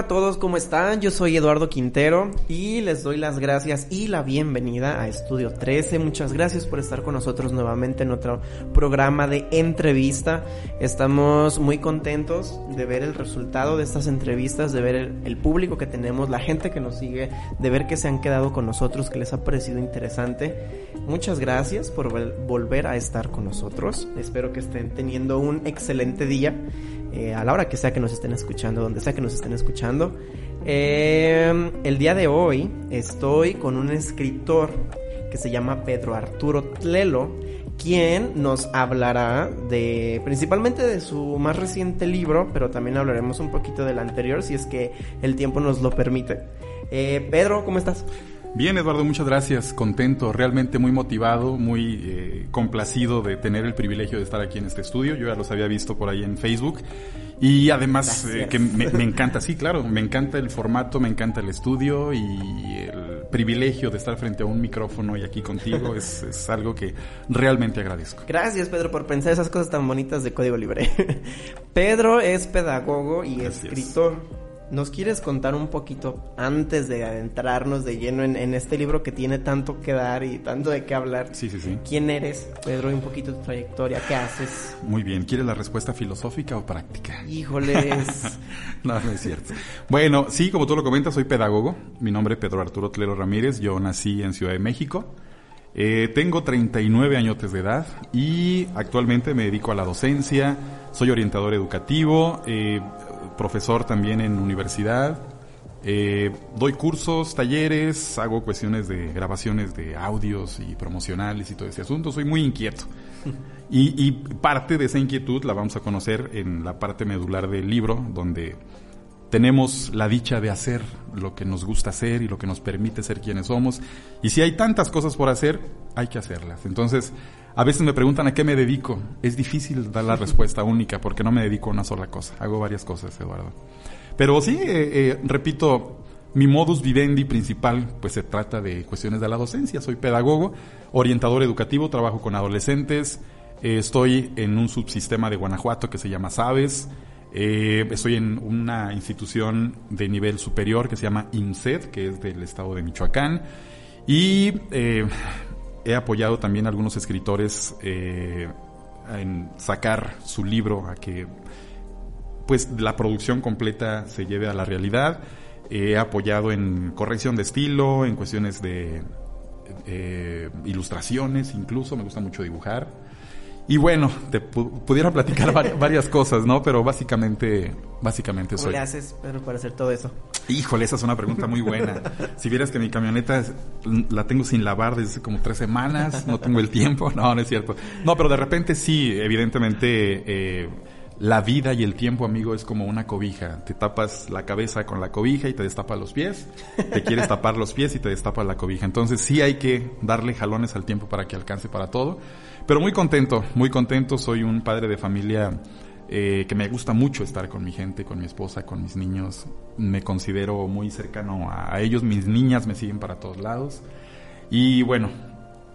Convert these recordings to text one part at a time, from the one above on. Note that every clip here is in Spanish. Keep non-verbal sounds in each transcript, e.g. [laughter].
Hola a todos, ¿cómo están? Yo soy Eduardo Quintero y les doy las gracias y la bienvenida a Estudio 13. Muchas gracias por estar con nosotros nuevamente en otro programa de entrevista. Estamos muy contentos de ver el resultado de estas entrevistas, de ver el, público que tenemos, la gente que nos sigue, de ver que se han quedado con nosotros, que les ha parecido interesante. Muchas gracias por volver a estar con nosotros. Espero que estén teniendo un excelente día. Eh, a la hora que sea que nos estén escuchando, donde sea que nos estén escuchando. Eh, el día de hoy estoy con un escritor que se llama Pedro Arturo Tlelo, quien nos hablará de principalmente de su más reciente libro, pero también hablaremos un poquito del anterior si es que el tiempo nos lo permite. Eh, Pedro, ¿cómo estás? Bien, Eduardo, muchas gracias. Contento, realmente muy motivado, muy eh, complacido de tener el privilegio de estar aquí en este estudio. Yo ya los había visto por ahí en Facebook. Y además eh, que me, encanta, sí, claro, me encanta el formato, me encanta el estudio y el privilegio de estar frente a un micrófono y aquí contigo [laughs] es, es algo que realmente agradezco. Gracias, Pedro, por pensar esas cosas tan bonitas de Código Libre. [laughs] Pedro es pedagogo y escritor ¿Nos quieres contar un poquito antes de adentrarnos de lleno en, este libro que tiene tanto que dar y tanto de qué hablar? Sí, sí, sí. ¿Quién eres, Pedro? Y un poquito tu trayectoria, ¿qué haces? Muy bien, ¿quieres la respuesta filosófica o práctica? Híjoles. [laughs] no, no es cierto. Bueno, sí, como tú lo comentas, soy pedagogo. Mi nombre es Pedro Arturo Tlero Ramírez. Yo nací en Ciudad de México. Eh, tengo 39 años de edad y actualmente me dedico a la docencia. Soy orientador educativo. Eh, profesor también en universidad. Eh, doy cursos, talleres, hago cuestiones de grabaciones de audios y promocionales y todo ese asunto. Soy muy inquieto. [laughs] Y, parte de esa inquietud la vamos a conocer en la parte medular del libro, donde tenemos la dicha de hacer lo que nos gusta hacer y lo que nos permite ser quienes somos. Y si hay tantas cosas por hacer, hay que hacerlas. Entonces, a veces me preguntan a qué me dedico. Es difícil dar la respuesta única porque no me dedico a una sola cosa. Hago varias cosas, Eduardo. Pero sí, eh, eh, repito, mi modus vivendi principal, pues se trata de cuestiones de la docencia. Soy pedagogo, orientador educativo, trabajo con adolescentes. Eh, estoy en un subsistema de Guanajuato que se llama Sabes. estoy en una institución de nivel superior que se llama INSED, que es del estado de Michoacán. Y he apoyado también a algunos escritores eh, en sacar su libro a que pues la producción completa se lleve a la realidad. He apoyado en corrección de estilo, en cuestiones de eh, ilustraciones incluso, me gusta mucho dibujar. Y bueno, te pudiera platicar varias cosas, ¿no? Pero básicamente, básicamente ¿Cómo le haces, Pedro, para hacer todo eso? Híjole, esa es una pregunta muy buena. si vieras que mi camioneta la tengo sin lavar desde como tres semanas, no tengo el tiempo, [laughs] no, no es cierto. No, pero de repente sí, evidentemente, eh, la vida y el tiempo, amigo, es como una cobija. Te tapas la cabeza con la cobija y te destapa los pies. Te [laughs] quieres tapar los pies y te destapa la cobija. Entonces sí hay que darle jalones al tiempo para que alcance para todo. Pero muy contento, muy contento. Soy un padre de familia eh, que me gusta mucho estar con mi gente, con mi esposa, con mis niños. Me considero muy cercano a, ellos. Mis niñas me siguen para todos lados. Y bueno,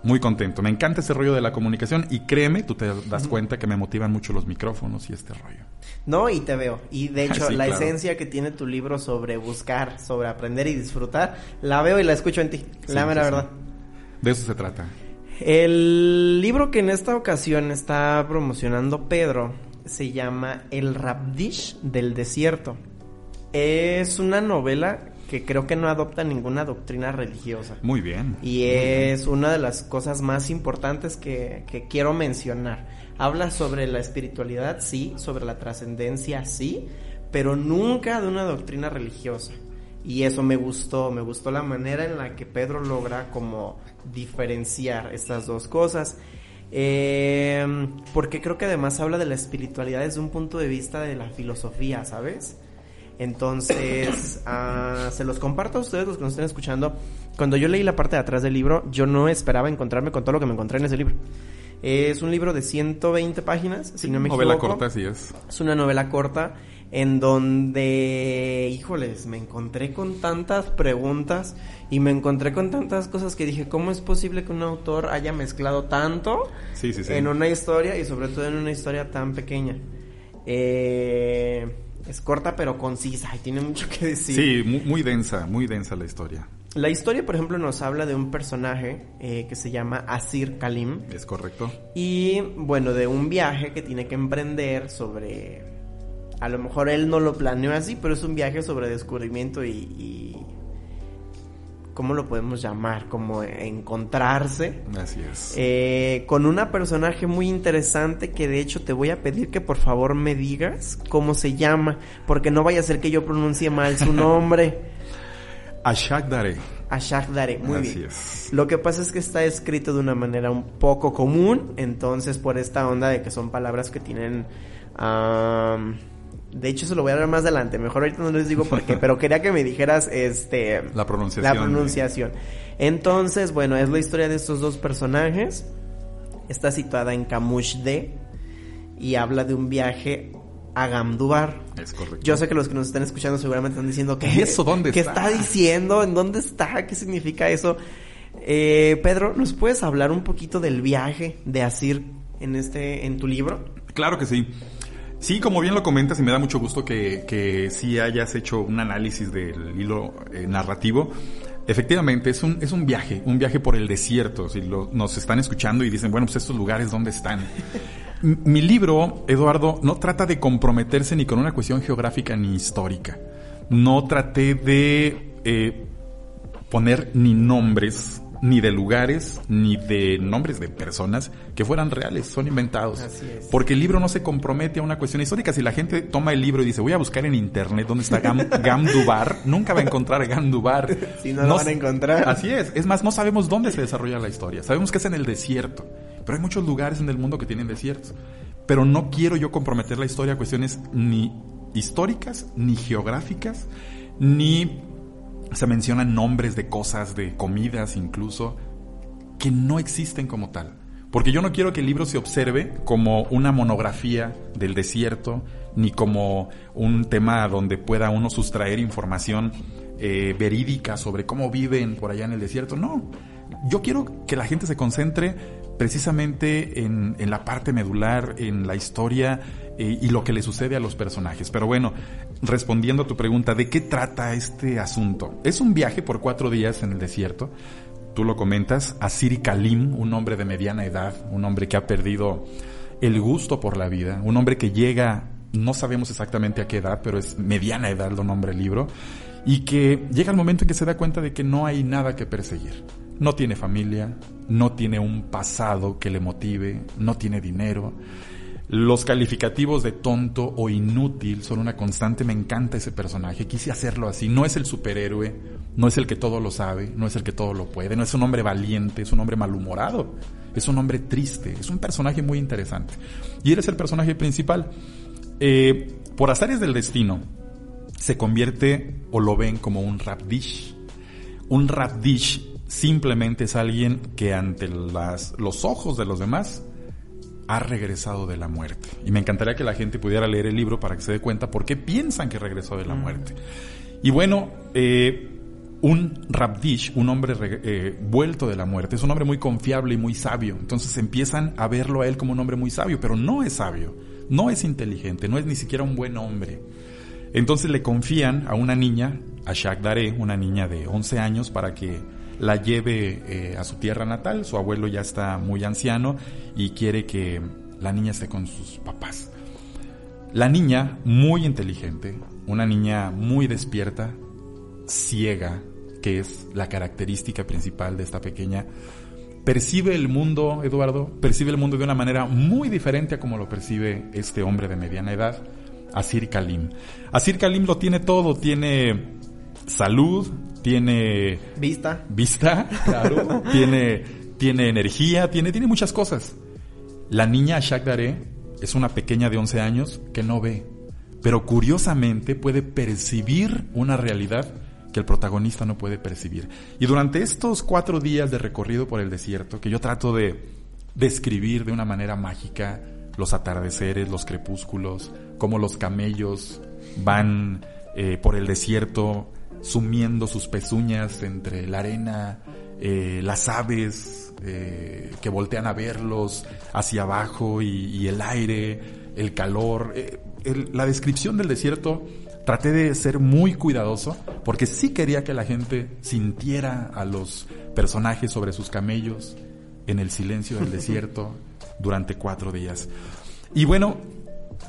muy contento. Me encanta ese rollo de la comunicación y créeme, tú te das cuenta que me motivan mucho los micrófonos y este rollo. No, y te veo. Y de [laughs] hecho, la esencia que tiene tu libro sobre buscar, sobre aprender y disfrutar, la veo y la escucho en ti. la verdad. De eso se trata. El libro que en esta ocasión está promocionando Pedro se llama El Rabdish del Desierto. Es una novela que creo que no adopta ninguna doctrina religiosa. Muy bien. Y es una de las cosas más importantes que, que quiero mencionar. Habla sobre la espiritualidad, sí, sobre la trascendencia, sí, pero nunca de una doctrina religiosa. Y eso me gustó, me gustó la manera en la que Pedro logra como diferenciar estas dos cosas. Eh, porque creo que además habla de la espiritualidad desde un punto de vista de la filosofía, ¿sabes? Entonces, ah, se los comparto a ustedes, los que nos estén escuchando. Cuando yo leí la parte de atrás del libro, yo no esperaba encontrarme con todo lo que me encontré en ese libro. Es un libro de 120 páginas, si no me novela equivoco. corta, así es. Es una novela corta en donde, híjoles, me encontré con tantas preguntas y me encontré con tantas cosas que dije, ¿cómo es posible que un autor haya mezclado tanto Sí, sí, sí. en una historia y sobre todo en una historia tan pequeña? Eh, es corta pero concisa y tiene mucho que decir. Sí, mu- muy, densa, muy densa la historia. La historia, por ejemplo, nos habla de un personaje eh, que se llama Asir Kalim. ¿Es correcto? Y bueno, de un viaje que tiene que emprender sobre... A lo mejor él no lo planeó así, pero es un viaje sobre descubrimiento y... y ¿Cómo lo podemos llamar? Como encontrarse. Así es. eh, con una personaje muy interesante que de hecho te voy a pedir que por favor me digas cómo se llama, porque no vaya a ser que yo pronuncie mal su [laughs] nombre. Ashak Dare. Ashak Dare, muy Así bien. es. Lo que pasa es que está escrito de una manera un poco común, entonces por esta onda de que son palabras que tienen... am, de hecho, se lo voy a dar más adelante. Mejor ahorita no les digo por qué, [laughs] pero quería que me dijeras este La pronunciación. la pronunciación. Entonces, bueno, es la historia de estos dos personajes. Está situada en Kamushde y habla de un viaje a Gamdubar. Es correcto. Yo sé que los que nos están escuchando seguramente están diciendo que ¿Y eso dónde ¿Qué está? está diciendo? ¿En dónde está? ¿Qué significa eso? Eh, Pedro, ¿nos puedes hablar un poquito del viaje de Asir en este en tu libro? Claro que sí. Sí, como bien lo comentas y me da mucho gusto que, que sí hayas hecho un análisis del hilo eh, narrativo. Efectivamente, es un, es un viaje, un viaje por el desierto. Si nos están escuchando y dicen, bueno, pues estos lugares, ¿dónde están? Mi libro, Eduardo, no trata de comprometerse ni con una cuestión geográfica ni histórica. No traté de eh, poner ni nombres, ni de lugares, ni de nombres de personas que fueran reales, son inventados. Así es. Porque el libro no se compromete a una cuestión histórica. Si la gente toma el libro y dice, voy a buscar en internet dónde está Gam, [laughs] Gamdubar, nunca va a encontrar Gamdubar. [laughs] Si no lo van a encontrar. Así es. Es más, no sabemos dónde se desarrolla la historia. Sabemos que es en el desierto. Pero hay muchos lugares en el mundo que tienen desiertos. Pero no quiero yo comprometer la historia a cuestiones ni históricas, ni geográficas, ni se mencionan nombres de cosas, de comidas incluso, que no existen como tal. Porque yo no quiero que el libro se observe como una monografía del desierto, ni como un tema donde pueda uno sustraer información eh, verídica sobre cómo viven por allá en el desierto. No, yo quiero que la gente se concentre precisamente en, en la parte medular, en la historia eh, y lo que le sucede a los personajes. Pero bueno, respondiendo a tu pregunta, ¿de qué trata este asunto? Es un viaje por cuatro días en el desierto. Tú lo comentas, Asiri Kalim, un hombre de mediana edad, un hombre que ha perdido el gusto por la vida, un hombre que llega, no sabemos exactamente a qué edad, pero es mediana edad, lo nombra el libro, y que llega el momento en que se da cuenta de que no hay nada que perseguir. No tiene familia, no tiene un pasado que le motive, no tiene dinero. Los calificativos de tonto o inútil son una constante. Me encanta ese personaje. Quise hacerlo así. No es el superhéroe, no es el que todo lo sabe, no es el que todo lo puede, no es un hombre valiente, es un hombre malhumorado, es un hombre triste, es un personaje muy interesante. Y él es el personaje principal. Eh, por azares del destino, se convierte o lo ven como un rapdish. Un rapdish simplemente es alguien que ante las, los ojos de los demás ha regresado de la muerte. Y me encantaría que la gente pudiera leer el libro para que se dé cuenta por qué piensan que regresó de la muerte. Y bueno, eh, un Rabdish, un hombre eh, vuelto de la muerte, es un hombre muy confiable y muy sabio. Entonces empiezan a verlo a él como un hombre muy sabio, pero no es sabio, no es inteligente, no es ni siquiera un buen hombre. Entonces le confían a una niña, a Shak Dare, una niña de 11 años, para que la lleve eh, a su tierra natal. Su abuelo ya está muy anciano y quiere que la niña esté con sus papás. La niña, muy inteligente, una niña muy despierta, ciega, que es la característica principal de esta pequeña, percibe el mundo, Eduardo, percibe el mundo de una manera muy diferente a como lo percibe este hombre de mediana edad, Asir Kalim. Asir Kalim lo tiene todo, tiene salud, tiene vista, vista, claro, [laughs] tiene tiene energía, tiene tiene muchas cosas. La niña Ashak Dare es una pequeña de 11 años que no ve, pero curiosamente puede percibir una realidad que el protagonista no puede percibir. Y durante estos cuatro días de recorrido por el desierto, que yo trato de describir de una manera mágica los atardeceres, los crepúsculos, cómo los camellos van eh, por el desierto sumiendo sus pezuñas entre la arena, eh, las aves eh, que voltean a verlos hacia abajo y, el aire, el calor. la descripción del desierto traté de ser muy cuidadoso porque sí quería que la gente sintiera a los personajes sobre sus camellos en el silencio del [laughs] desierto durante cuatro días. Y bueno,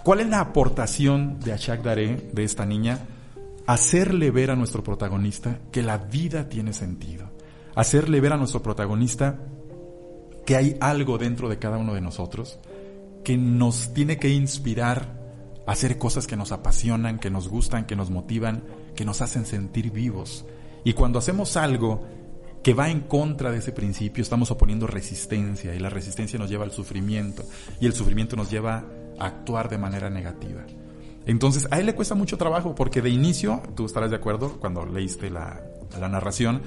¿cuál es la aportación de Ashak Daré, de esta niña? Hacerle ver a nuestro protagonista que la vida tiene sentido. Hacerle ver a nuestro protagonista que hay algo dentro de cada uno de nosotros que nos tiene que inspirar hacer cosas que nos apasionan, que nos gustan, que nos motivan, que nos hacen sentir vivos. Y cuando hacemos algo que va en contra de ese principio, estamos oponiendo resistencia y la resistencia nos lleva al sufrimiento y el sufrimiento nos lleva a actuar de manera negativa. Entonces, a él le cuesta mucho trabajo porque de inicio, tú estarás de acuerdo cuando leíste la, la narración,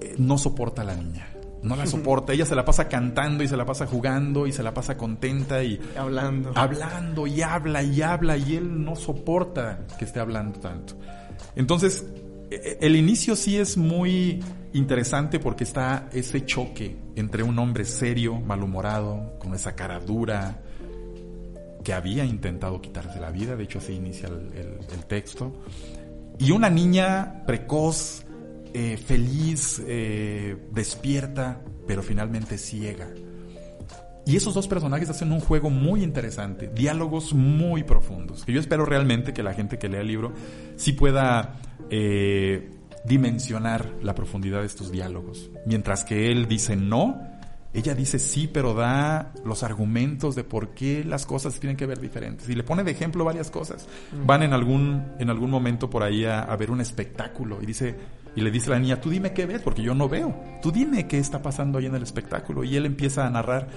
eh, no soporta a la niña no la [laughs] soporta. Ella se la pasa cantando y se la pasa jugando y se la pasa contenta y hablando. Hablando y habla y habla y él no soporta que esté hablando tanto. Entonces, e, e, el inicio sí es muy interesante porque está ese choque entre un hombre serio, malhumorado, con esa cara dura, que había intentado quitarse la vida, de hecho así inicia el texto, y una niña precoz, eh, feliz, eh, despierta, pero finalmente ciega. Y esos dos personajes hacen un juego muy interesante, diálogos muy profundos, que yo espero realmente que la gente que lea el libro sí pueda eh, dimensionar la profundidad de estos diálogos. Mientras que él dice no, ella dice sí, pero da los argumentos de por qué las cosas tienen que ver diferentes. Y le pone de ejemplo varias cosas. Van en algún, en algún momento por ahí a, a ver un espectáculo y dice, y le dice a la niña, tú dime qué ves, porque yo no veo. Tú dime qué está pasando ahí en el espectáculo. Y él empieza a narrar.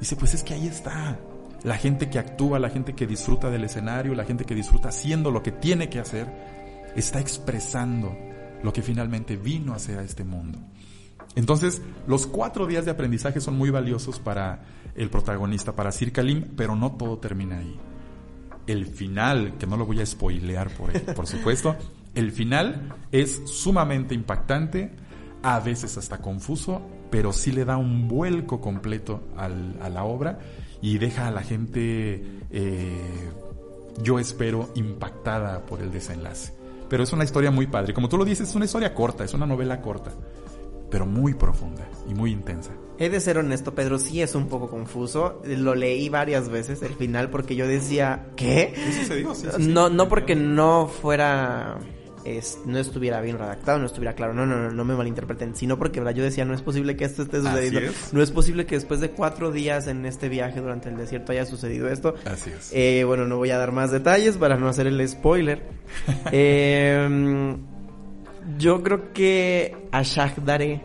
Dice, pues es que ahí está. La gente que actúa, la gente que disfruta del escenario, la gente que disfruta haciendo lo que tiene que hacer, está expresando lo que finalmente vino a hacer a este mundo. Entonces, los cuatro días de aprendizaje son muy valiosos para el protagonista, para Sir Kalim, pero no todo termina ahí. El final, que no lo voy a spoilear por, [laughs] por supuesto, el final es sumamente impactante, a veces hasta confuso, pero sí le da un vuelco completo a la obra y deja a la gente, eh, yo espero, impactada por el desenlace. Pero es una historia muy padre. Como tú lo dices, es una historia corta, es una novela corta, pero muy profunda y muy intensa. He de ser honesto, Pedro, sí es un poco confuso. Lo leí varias veces el final porque yo decía, ¿qué? ¿Qué sucedió? no, no porque no fuera no estuviera bien redactado, no estuviera claro. No, no, no, no me malinterpreten. Sino porque ¿verdad? yo decía, no es posible que esto esté sucediendo. No es posible que después de cuatro días en este viaje durante el desierto haya sucedido esto. Así es. Eh, bueno, no voy a dar más detalles para no hacer el spoiler. [laughs] eh, yo creo que Ashak Dare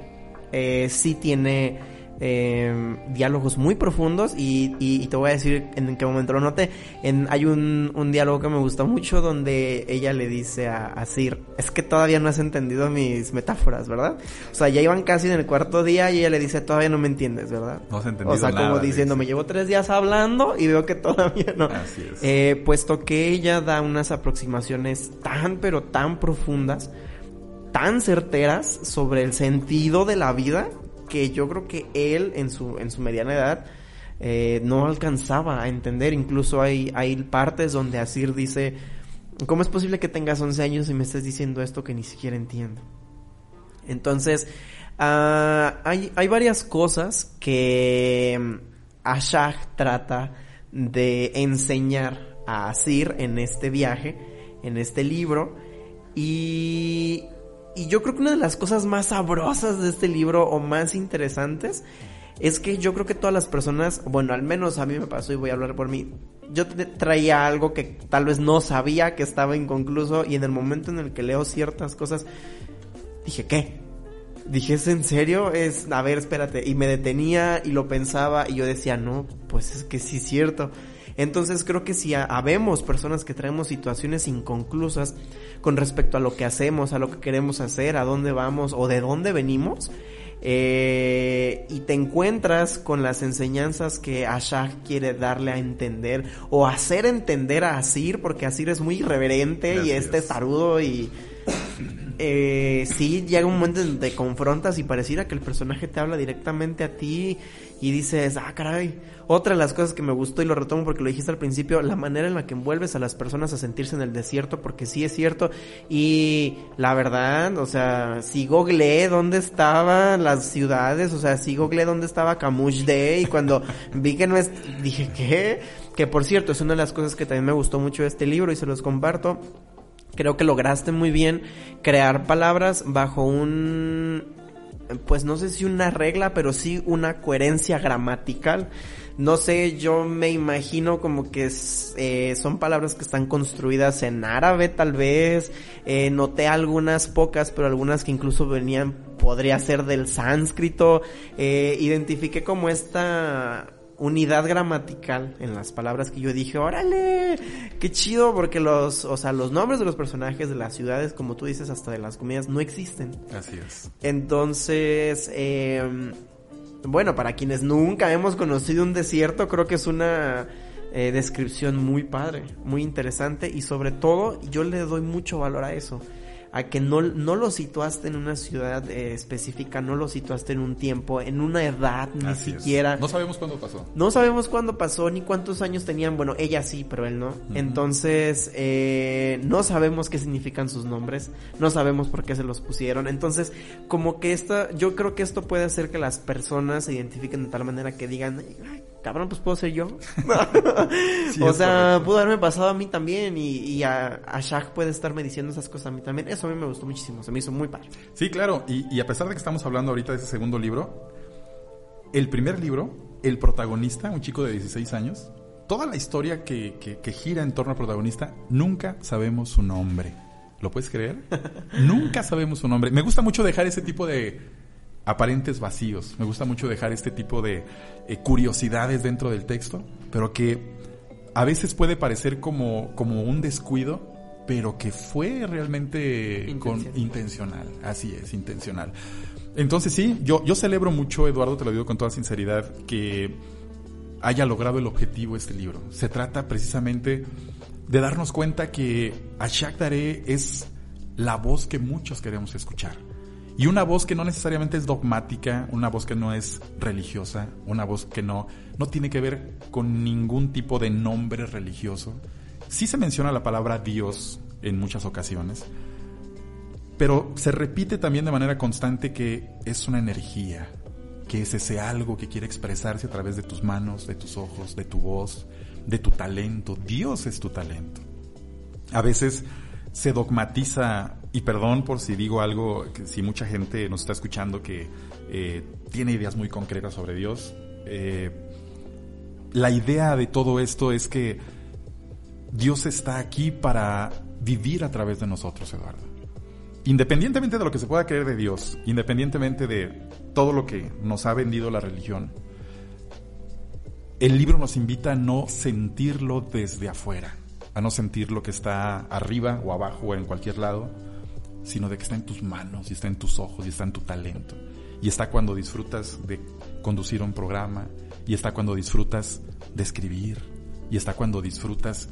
eh, sí tiene eh, diálogos muy profundos y, te voy a decir en qué momento lo noté. En, hay un, un, diálogo que me gusta mucho donde ella le dice a, a, Sir, es que todavía no has entendido mis metáforas, ¿verdad? O sea, ya iban casi en el cuarto día y ella le dice, todavía no me entiendes, ¿verdad? No has entendido O sea, como diciendo, me llevo tres días hablando y veo que todavía no. Así es. Eh, puesto que ella da unas aproximaciones tan, pero tan profundas, tan certeras sobre el sentido de la vida que yo creo que él en su, en su mediana edad eh, no alcanzaba a entender. Incluso hay, hay partes donde Asir dice, ¿cómo es posible que tengas 11 años y me estés diciendo esto que ni siquiera entiendo? Entonces, ah, hay, hay, varias cosas que mm, Ashag trata de enseñar a Asir en este viaje, en este libro, y y yo creo que una de las cosas más sabrosas de este libro o más interesantes es que yo creo que todas las personas, bueno, al menos a mí me pasó y voy a hablar por mí, yo traía algo que tal vez no sabía que estaba inconcluso y en el momento en el que leo ciertas cosas, dije, ¿qué? Dije, ¿es en serio? Es, a ver, espérate. Y me detenía y lo pensaba y yo decía, no, pues es que sí es cierto. Entonces creo que si habemos personas que traemos situaciones inconclusas con respecto a lo que hacemos, a lo que queremos hacer, a dónde vamos o de dónde venimos, eh, y te encuentras con las enseñanzas que Ashak quiere darle a entender o hacer entender a Asir, porque Asir es muy irreverente y este tarudo y eh, sí llega un momento en te confrontas y pareciera que el personaje te habla directamente a ti y dices, ah, caray. Otra de las cosas que me gustó y lo retomo porque lo dijiste al principio, la manera en la que envuelves a las personas a sentirse en el desierto, porque sí es cierto. Y la verdad, o sea, si googleé dónde estaban las ciudades, o sea, si googleé dónde estaba Camush Day y cuando [laughs] vi que no es, dije, ¿qué? Que por cierto, es una de las cosas que también me gustó mucho de este libro y se los comparto. Creo que lograste muy bien crear palabras bajo un pues no sé si una regla, pero sí una coherencia gramatical. No sé, yo me imagino como que eh, son palabras que están construidas en árabe tal vez. Eh, noté algunas pocas, pero algunas que incluso venían, podría ser del sánscrito. Eh, identifiqué como esta unidad gramatical en las palabras que yo dije, órale, qué chido, porque los, o sea, los nombres de los personajes de las ciudades, como tú dices, hasta de las comidas, no existen. Así es. Entonces, eh, bueno, para quienes nunca hemos conocido un desierto, creo que es una eh, descripción muy padre, muy interesante y sobre todo yo le doy mucho valor a eso a que no, no lo situaste en una ciudad eh, específica, no lo situaste en un tiempo, en una edad, ni siquiera. No sabemos cuándo pasó. No sabemos cuándo pasó, ni cuántos años tenían. Bueno, ella sí, pero él no. Entonces, eh, no sabemos qué significan sus nombres, no sabemos por qué se los pusieron. Entonces, como que esta, yo creo que esto puede hacer que las personas se identifiquen de tal manera que digan, cabrón, pues puedo ser yo. [laughs] o sea, pudo haberme pasado a mí también y, a, a, Shaq puede estarme diciendo esas cosas a mí también. Eso a mí me gustó muchísimo, se me hizo muy padre. Sí, claro, y, a pesar de que estamos hablando ahorita de ese segundo libro, el primer libro, el protagonista, un chico de 16 años, toda la historia que, que gira en torno al protagonista, nunca sabemos su nombre. ¿Lo puedes creer? [laughs] nunca sabemos su nombre. Me gusta mucho dejar ese tipo de aparentes vacíos. Me gusta mucho dejar este tipo de eh, curiosidades dentro del texto, pero que a veces puede parecer como, como un descuido, pero que fue realmente intencional. intencional. Así es, intencional. Entonces sí, yo, yo celebro mucho, Eduardo, te lo digo con toda sinceridad, que haya logrado el objetivo este libro. Se trata precisamente de darnos cuenta que Ashak Daré es la voz que muchos queremos escuchar y una voz que no necesariamente es dogmática, una voz que no es religiosa, una voz que no, no tiene que ver con ningún tipo de nombre religioso. Sí se menciona la palabra Dios en muchas ocasiones, pero se repite también de manera constante que es una energía, que es ese algo que quiere expresarse a través de tus manos, de tus ojos, de tu voz, de tu talento. Dios es tu talento. A veces se dogmatiza, y perdón por si digo algo, que si mucha gente nos está escuchando que eh, tiene ideas muy concretas sobre Dios, eh, la idea de todo esto es que Dios está aquí para vivir a través de nosotros, Eduardo. Independientemente de lo que se pueda creer de Dios, independientemente de todo lo que nos ha vendido la religión, el libro nos invita a no sentirlo desde afuera a no sentir lo que está arriba o abajo o en cualquier lado, sino de que está en tus manos y está en tus ojos y está en tu talento. Y está cuando disfrutas de conducir un programa, y está cuando disfrutas de escribir, y está cuando disfrutas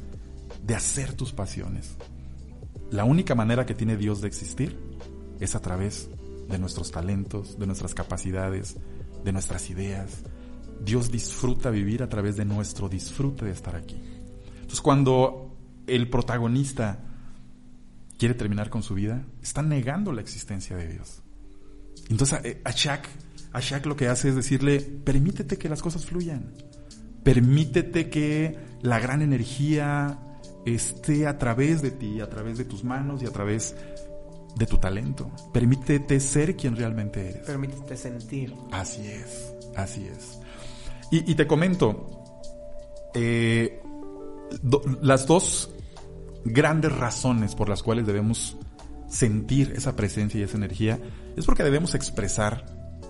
de hacer tus pasiones. La única manera que tiene Dios de existir es a través de nuestros talentos, de nuestras capacidades, de nuestras ideas. Dios disfruta vivir a través de nuestro disfrute de estar aquí. Entonces cuando el protagonista quiere terminar con su vida, está negando la existencia de Dios. Entonces eh, a, Shaq, lo que hace es decirle, permítete que las cosas fluyan, permítete que la gran energía esté a través de ti, a través de tus manos y a través de tu talento. Permítete ser quien realmente eres. Permítete sentir. Así es, así es. Y, te comento, eh, las dos grandes razones por las cuales debemos sentir esa presencia y esa energía es porque debemos expresar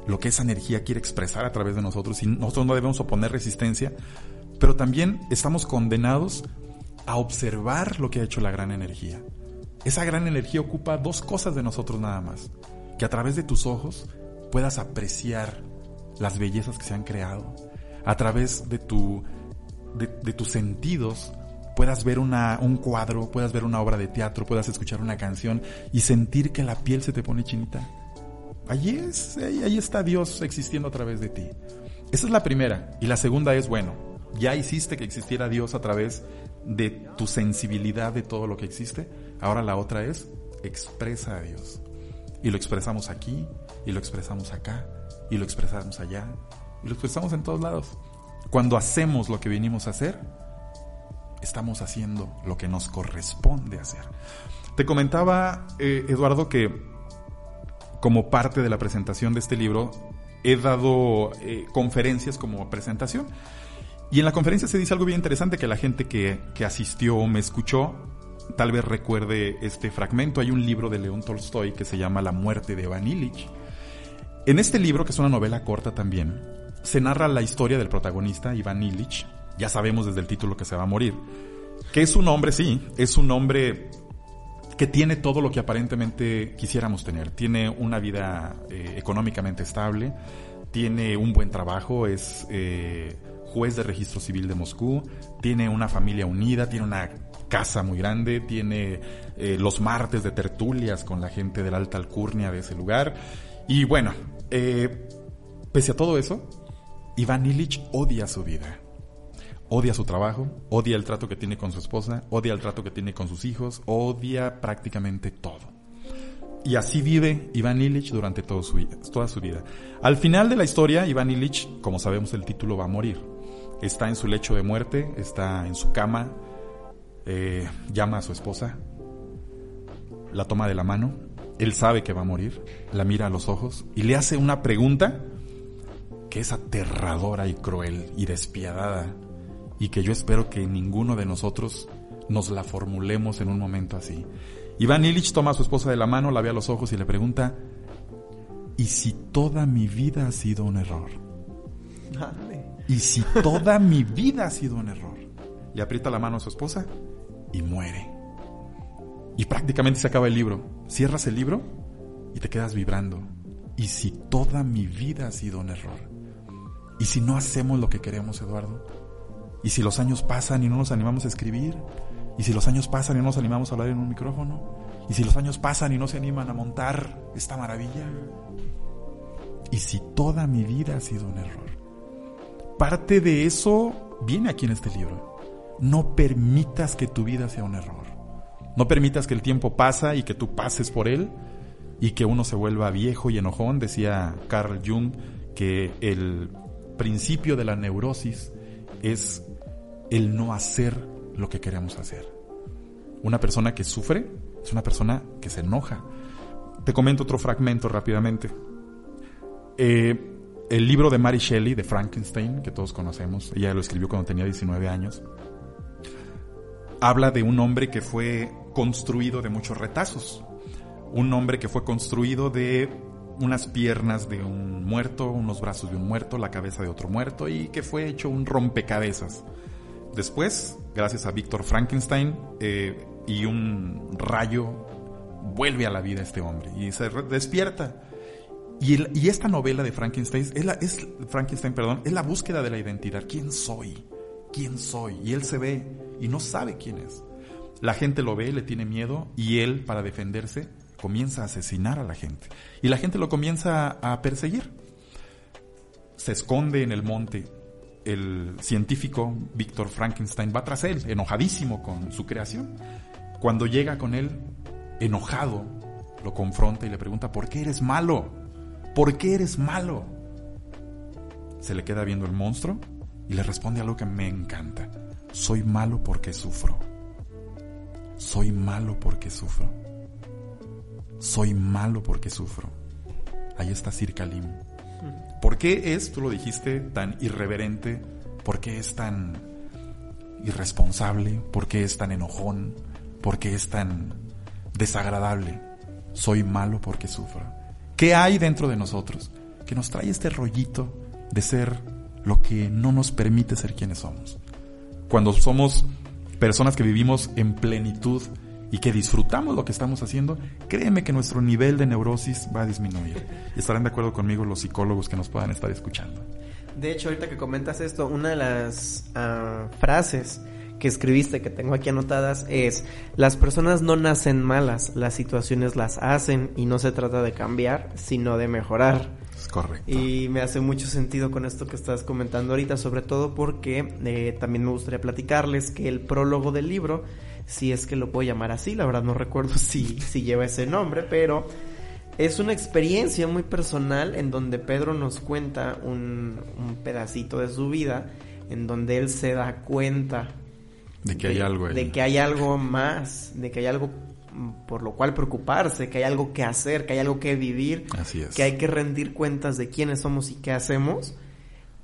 lo que esa energía quiere expresar a través de nosotros y nosotros no debemos oponer resistencia, pero también estamos condenados a observar lo que ha hecho la gran energía. Esa gran energía ocupa dos cosas de nosotros nada más. Que a través de tus ojos puedas apreciar las bellezas que se han creado. A través de, tu, de, tus sentidos puedas ver una, un cuadro, puedas ver una obra de teatro, puedas escuchar una canción y sentir que la piel se te pone chinita. Allí es, ahí, está Dios existiendo a través de ti. Esa es la primera. Y la segunda es, bueno, ya hiciste que existiera Dios a través de tu sensibilidad de todo lo que existe. Ahora la otra es, expresa a Dios. Y lo expresamos aquí, y lo expresamos acá, y lo expresamos allá, y lo expresamos en todos lados. Cuando hacemos lo que vinimos a hacer, estamos haciendo lo que nos corresponde hacer. Te comentaba, eh, Eduardo, que como parte de la presentación de este libro, he dado eh, conferencias como presentación. Y en la conferencia se dice algo bien interesante que la gente que, que asistió o me escuchó tal vez recuerde este fragmento. Hay un libro de León Tolstoy que se llama La muerte de Iván Illich. En este libro, que es una novela corta también, se narra la historia del protagonista, Iván Illich. Ya sabemos desde el título que se va a morir. Que es un hombre, sí, es un hombre que tiene todo lo que aparentemente quisiéramos tener. Tiene una vida eh, económicamente estable, tiene un buen trabajo, es eh, juez de registro civil de Moscú, tiene una familia unida, tiene una casa muy grande, tiene eh, los martes de tertulias con la gente de la alta alcurnia de ese lugar. Y bueno, pese a todo eso, Iván Illich odia su vida. Odia su trabajo, odia el trato que tiene con su esposa, odia el trato que tiene con sus hijos, odia prácticamente todo. Y así vive Iván Illich durante toda su vida. Al final de la historia, Iván Illich, como sabemos el título, va a morir está en su lecho de muerte, está en su cama, eh, llama a su esposa, la toma de la mano, él sabe que va a morir, la mira a los ojos y le hace una pregunta que es aterradora y cruel y despiadada y que yo espero que ninguno de nosotros nos la formulemos en un momento así. Iván Illich toma a su esposa de la mano, la ve a los ojos y le pregunta, ¿y si toda mi vida ha sido un error? ¿Y si toda mi vida ha sido un error? Le aprieta la mano a su esposa y muere. Y prácticamente se acaba el libro. Cierras el libro y te quedas vibrando. ¿Y si toda mi vida ha sido un error? ¿Y si no hacemos lo que queremos, Eduardo? ¿Y si los años pasan y no nos animamos a escribir? ¿Y si los años pasan y no nos animamos a hablar en un micrófono? ¿Y si los años pasan y no se animan a montar esta maravilla? ¿Y si toda mi vida ha sido un error? parte de eso viene aquí en este libro. No permitas que tu vida sea un error. No permitas que el tiempo pasa y que tú pases por él y que uno se vuelva viejo y enojón. Decía Carl Jung que el principio de la neurosis es el no hacer lo que queremos hacer. Una persona que sufre es una persona que se enoja. Te comento otro fragmento rápidamente. Eh, el libro de Mary Shelley, de Frankenstein, que todos conocemos, ella lo escribió cuando tenía 19 años, habla de un hombre que fue construido de muchos retazos. Un hombre que fue construido de unas piernas de un muerto, unos brazos de un muerto, la cabeza de otro muerto y que fue hecho un rompecabezas. Después, gracias a Víctor Frankenstein eh, y un rayo, vuelve a la vida este hombre y se despierta y, esta novela de Frankenstein es, Frankenstein, perdón, es la búsqueda de la identidad. ¿Quién soy? ¿Quién soy? Y él se ve y no sabe quién es. La gente lo ve, le tiene miedo y él, para defenderse, comienza a asesinar a la gente. Y la gente lo comienza a perseguir. Se esconde en el monte. El científico Víctor Frankenstein va tras él, enojadísimo con su creación. Cuando llega con él, enojado, lo confronta y le pregunta, ¿por qué eres malo? ¿por qué eres malo? Se le queda viendo el monstruo y le responde algo que me encanta. Soy malo porque sufro. Soy malo porque sufro. Soy malo porque sufro. Ahí está Sir Kalim. ¿Por qué es, tú lo dijiste, tan irreverente? ¿Por qué es tan irresponsable? ¿Por qué es tan enojón? ¿Por qué es tan desagradable? Soy malo porque sufro. ¿Qué hay dentro de nosotros que nos trae este rollito de ser lo que no nos permite ser quienes somos? cuando somos personas que vivimos en plenitud y que disfrutamos lo que estamos haciendo, créeme que nuestro nivel de neurosis va a disminuir. Y estarán de acuerdo conmigo los psicólogos que nos puedan estar escuchando. De hecho, ahorita que comentas esto, una de las ah, frases que escribiste, que tengo aquí anotadas, es, las personas no nacen malas, las situaciones las hacen y no se trata de cambiar, sino de mejorar. Es correcto. Y me hace mucho sentido con esto que estás comentando ahorita, sobre todo porque eh, también me gustaría platicarles que el prólogo del libro, si es que lo puedo llamar así, la verdad no recuerdo [laughs] si, si lleva ese nombre, pero es una experiencia muy personal en donde Pedro nos cuenta un, un pedacito de su vida en donde él se da cuenta de que hay algo de que hay algo más, de que hay algo por lo cual preocuparse, que hay algo que hacer, que hay algo que vivir, Así es. que hay que rendir cuentas de quiénes somos y qué hacemos.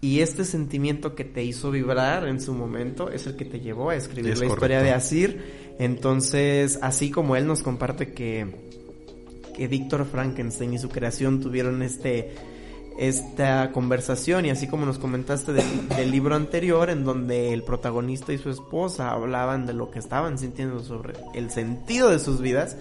Y este sentimiento que te hizo vibrar en su momento es el que te llevó a escribir Es la historia de Asir. Entonces, así como él nos comparte que, que Víctor Frankenstein y su creación tuvieron este esta conversación y así como nos comentaste del libro anterior en donde el protagonista y su esposa hablaban de lo que estaban sintiendo sobre el sentido de sus vidas,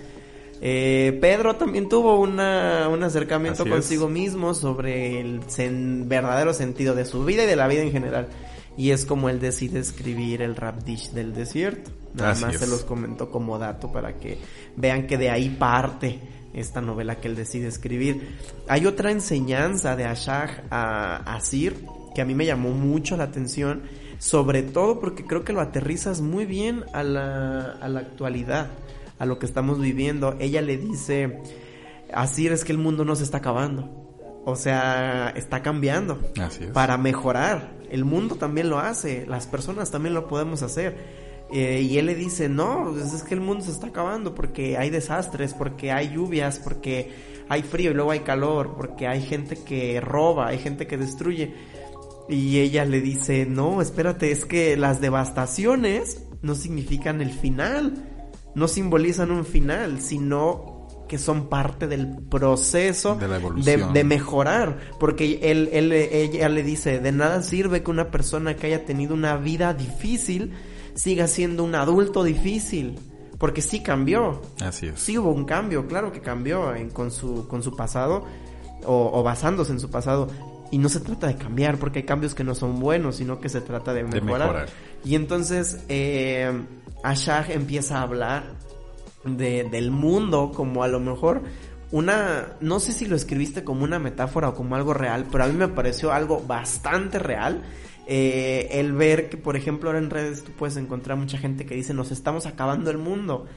eh, Pedro también tuvo una, un acercamiento Así es. consigo mismo sobre el sen- verdadero sentido de su vida y de la vida en general. Y es como él decide escribir el rap dish del desierto. Nada Así más es. se los comentó como dato para que vean que de ahí parte esta novela que él decide escribir. Hay otra enseñanza de Ashag a Asir que a mí me llamó mucho la atención, sobre todo porque creo que lo aterrizas muy bien a la, a la actualidad, a lo que estamos viviendo. Ella le dice, Asir es que el mundo no se está acabando, o sea, está cambiando Así es. para mejorar. El mundo también lo hace, las personas también lo podemos hacer. Eh, y él le dice, no, pues es que el mundo se está acabando porque hay desastres, porque hay lluvias, porque hay frío y luego hay calor, porque hay gente que roba, hay gente que destruye. Y ella le dice, no, espérate, es que las devastaciones no significan el final, no simbolizan un final, sino que son parte del proceso De la de, evolución. de mejorar, porque él, él, ella le dice, de nada sirve que una persona que haya tenido una vida difícil siga siendo un adulto difícil, porque sí cambió, Así es. sí hubo un cambio, claro que cambió en- con, su, con su pasado o, o basándose en su pasado. Y no se trata de cambiar, porque hay cambios que no son buenos, sino que se trata de mejorar. Y entonces eh, Ashag empieza a hablar de, del mundo como a lo mejor una, no sé si lo escribiste como una metáfora o como algo real, pero a mí me pareció algo bastante real. Eh, el ver que, por ejemplo, ahora en redes tú puedes encontrar mucha gente que dice nos estamos acabando el mundo.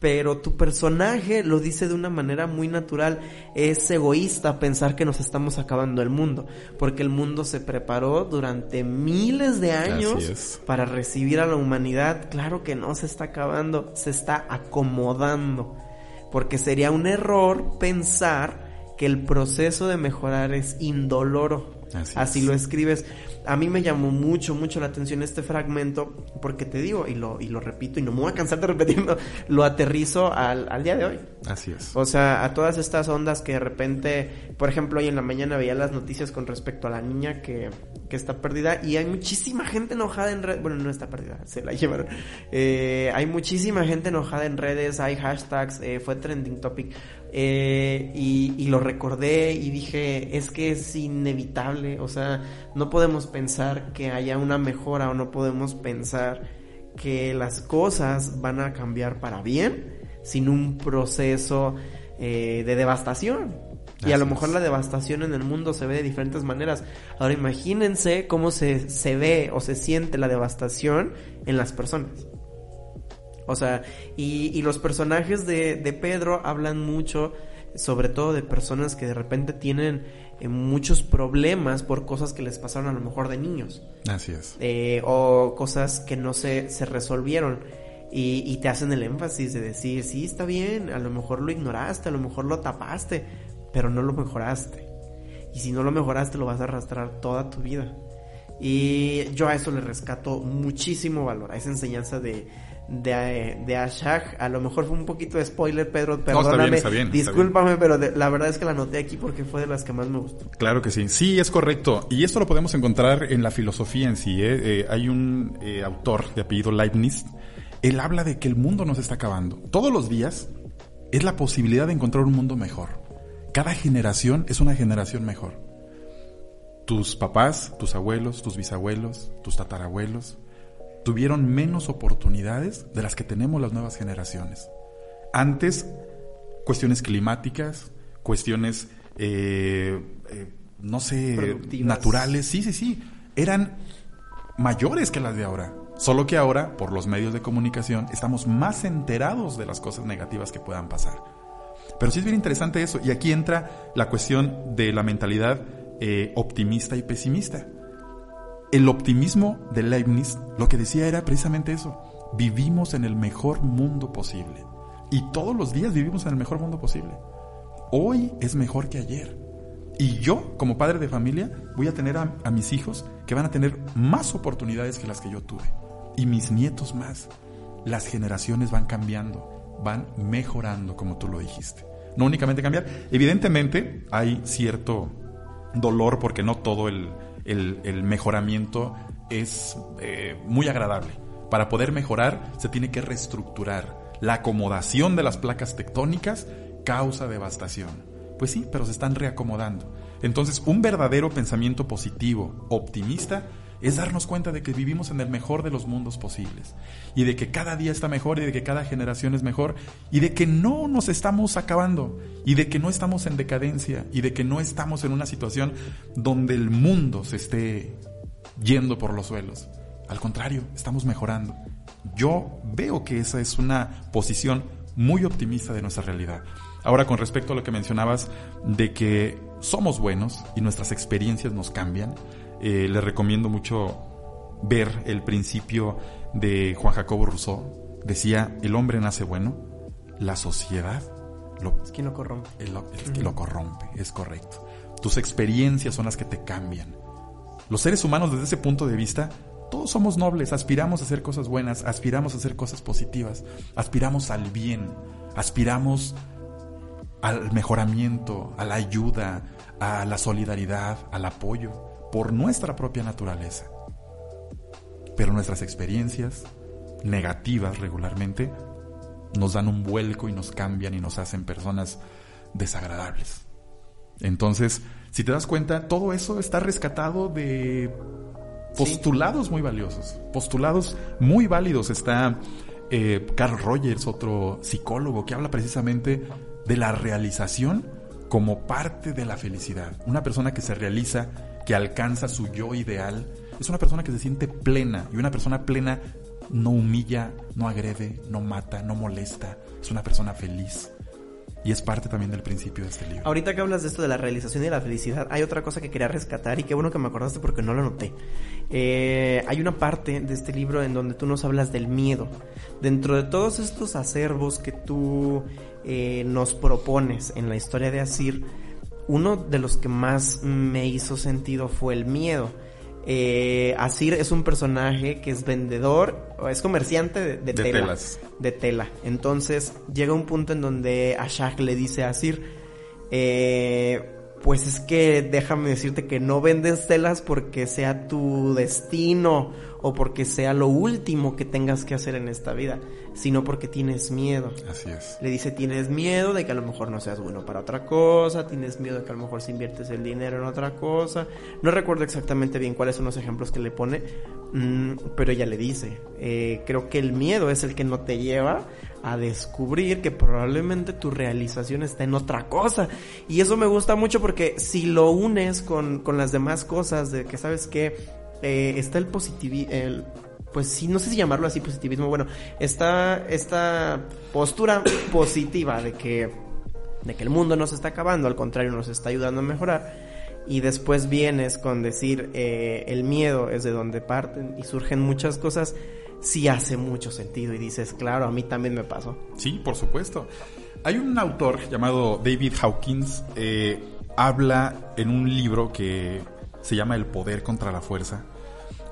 Pero tu personaje lo dice de una manera muy natural. Es egoísta pensar que nos estamos acabando el mundo. Porque el mundo se preparó durante miles de años para recibir a la humanidad. Claro que no se está acabando, se está acomodando. Porque sería un error pensar que el proceso de mejorar es indoloro. Así lo escribes. A mí me llamó mucho, mucho la atención este fragmento, porque te digo, y lo, y lo repito, y no me voy a cansar de repetirlo, [laughs] lo aterrizo al, al día de hoy. Así es. O sea, a todas estas ondas que de repente, por ejemplo, hoy en la mañana veía las noticias con respecto a la niña que, que está perdida y hay muchísima gente enojada en redes. Bueno, no está perdida, [laughs] se la llevaron. Eh, hay muchísima gente enojada en redes, hay hashtags, eh, fue trending topic. Eh, y, y lo recordé y dije, es que es inevitable, o sea, no podemos pensar que haya una mejora o no podemos pensar que las cosas van a cambiar para bien sin un proceso eh, de devastación. Y a lo mejor la devastación en el mundo se ve de diferentes maneras. Ahora imagínense cómo se, se ve o se siente la devastación en las personas. O sea, y, y los personajes de, de Pedro hablan mucho, sobre todo de personas que de repente tienen eh, muchos problemas por cosas que les pasaron a lo mejor de niños Así es. eh, o cosas que no se, se resolvieron. Y, y te hacen el énfasis de decir, sí, está bien, a lo mejor lo ignoraste, a lo mejor lo tapaste, pero no lo mejoraste. Y si no lo mejoraste, lo vas a arrastrar toda tu vida. Y yo a eso le rescato muchísimo valor, a esa enseñanza de, de, de Ashak. A lo mejor fue un poquito de spoiler, Pedro, No, perdóname. está bien, está bien, está Discúlpame, pero de- la verdad es que la anoté aquí porque fue de las que más me gustó. Claro que sí, sí, es correcto. Y esto lo podemos encontrar en la filosofía en sí. ¿eh? Eh, hay un eh, autor de apellido Leibniz, él habla de que el mundo nos está acabando. Todos los días es la posibilidad de encontrar un mundo mejor. Cada generación es una generación mejor. Tus papás, tus abuelos, tus bisabuelos, tus tatarabuelos tuvieron menos oportunidades de las que tenemos las nuevas generaciones. Antes, cuestiones climáticas, cuestiones, eh, eh, no sé, naturales, sí, sí, sí, eran mayores que las de ahora. Solo que ahora, por los medios de comunicación, estamos más enterados de las cosas negativas que puedan pasar. Pero sí es bien interesante eso. Y aquí entra la cuestión de la mentalidad eh, optimista y pesimista. El optimismo de Leibniz lo que decía era precisamente eso. Vivimos en el mejor mundo posible. Y todos los días vivimos en el mejor mundo posible. Hoy es mejor que ayer. Y yo, como padre de familia, voy a tener a, mis hijos que van a tener más oportunidades que las que yo tuve. Y mis nietos más. Las generaciones van cambiando, van mejorando, como tú lo dijiste. No únicamente cambiar. Evidentemente hay cierto dolor porque no todo el, el- mejoramiento es eh, muy agradable. Para poder mejorar se tiene que reestructurar. La acomodación de las placas tectónicas causa devastación. Pues sí, pero se están reacomodando. Entonces, un verdadero pensamiento positivo, optimista, es darnos cuenta de que vivimos en el mejor de los mundos posibles y de que cada día está mejor y de que cada generación es mejor y de que no nos estamos acabando y de que no estamos en decadencia y de que no estamos en una situación donde el mundo se esté yendo por los suelos. Al contrario, estamos mejorando. Yo veo que esa es una posición muy optimista de nuestra realidad. Ahora, con respecto a lo que mencionabas de que somos buenos y nuestras experiencias nos cambian, eh, les recomiendo mucho ver el principio de Juan Jacobo Rousseau. Decía, el hombre nace bueno, la sociedad lo Es quien lo corrompe. es lo, es que lo corrompe, es correcto. Tus experiencias son las que te cambian. Los seres humanos desde ese punto de vista, todos somos nobles, aspiramos a hacer cosas buenas, aspiramos a hacer cosas positivas, aspiramos al bien, aspiramos al mejoramiento, a la ayuda, a la solidaridad, al apoyo, por nuestra propia naturaleza. Pero nuestras experiencias negativas regularmente nos dan un vuelco y nos cambian y nos hacen personas desagradables. Entonces, si te das cuenta, todo eso está rescatado de postulados muy valiosos, postulados muy válidos. Está eh, Carl Rogers, otro psicólogo, que habla precisamente de la realización como parte de la felicidad. Una persona que se realiza, que alcanza su yo ideal, es una persona que se siente plena y una persona plena no humilla, no agrede, no mata, no molesta, es una persona feliz. Y es parte también del principio de este libro. Ahorita que hablas de esto de la realización y de la felicidad, hay otra cosa que quería rescatar y qué bueno que me acordaste porque no lo noté. Eh, hay una parte de este libro en donde tú nos hablas del miedo. Dentro de todos estos acervos que tú eh, nos propones en la historia de Asir, uno de los que más me hizo sentido fue el miedo. Eh, Asir es un personaje que es vendedor, o es comerciante de, de De tela, telas. de tela. Entonces llega un punto en donde Ashak le dice a Asir, eh, pues es que déjame decirte que no vendes telas porque sea tu destino o porque sea lo último que tengas que hacer en esta vida, sino porque tienes miedo. Así es. Le dice, tienes miedo de que a lo mejor no seas bueno para otra cosa, tienes miedo de que a lo mejor si inviertes el dinero en otra cosa. No recuerdo exactamente bien cuáles son los ejemplos que le pone, mm, pero ella le dice, eh, creo que el miedo es el que no te lleva a descubrir que probablemente tu realización está en otra cosa. Y eso me gusta mucho porque si lo unes con, con las demás cosas, de que sabes que está el positivismo, pues sí, no sé si llamarlo así positivismo, bueno, está esta postura [coughs] positiva de que, de que el mundo no se está acabando, al contrario, nos está ayudando a mejorar. Y después vienes con decir eh, el miedo es de donde parten y surgen muchas cosas, sí hace mucho sentido y dices, claro, a mí también me pasó. Sí, por supuesto. Hay un autor llamado David Hawkins, eh, habla en un libro que se llama El poder contra la fuerza.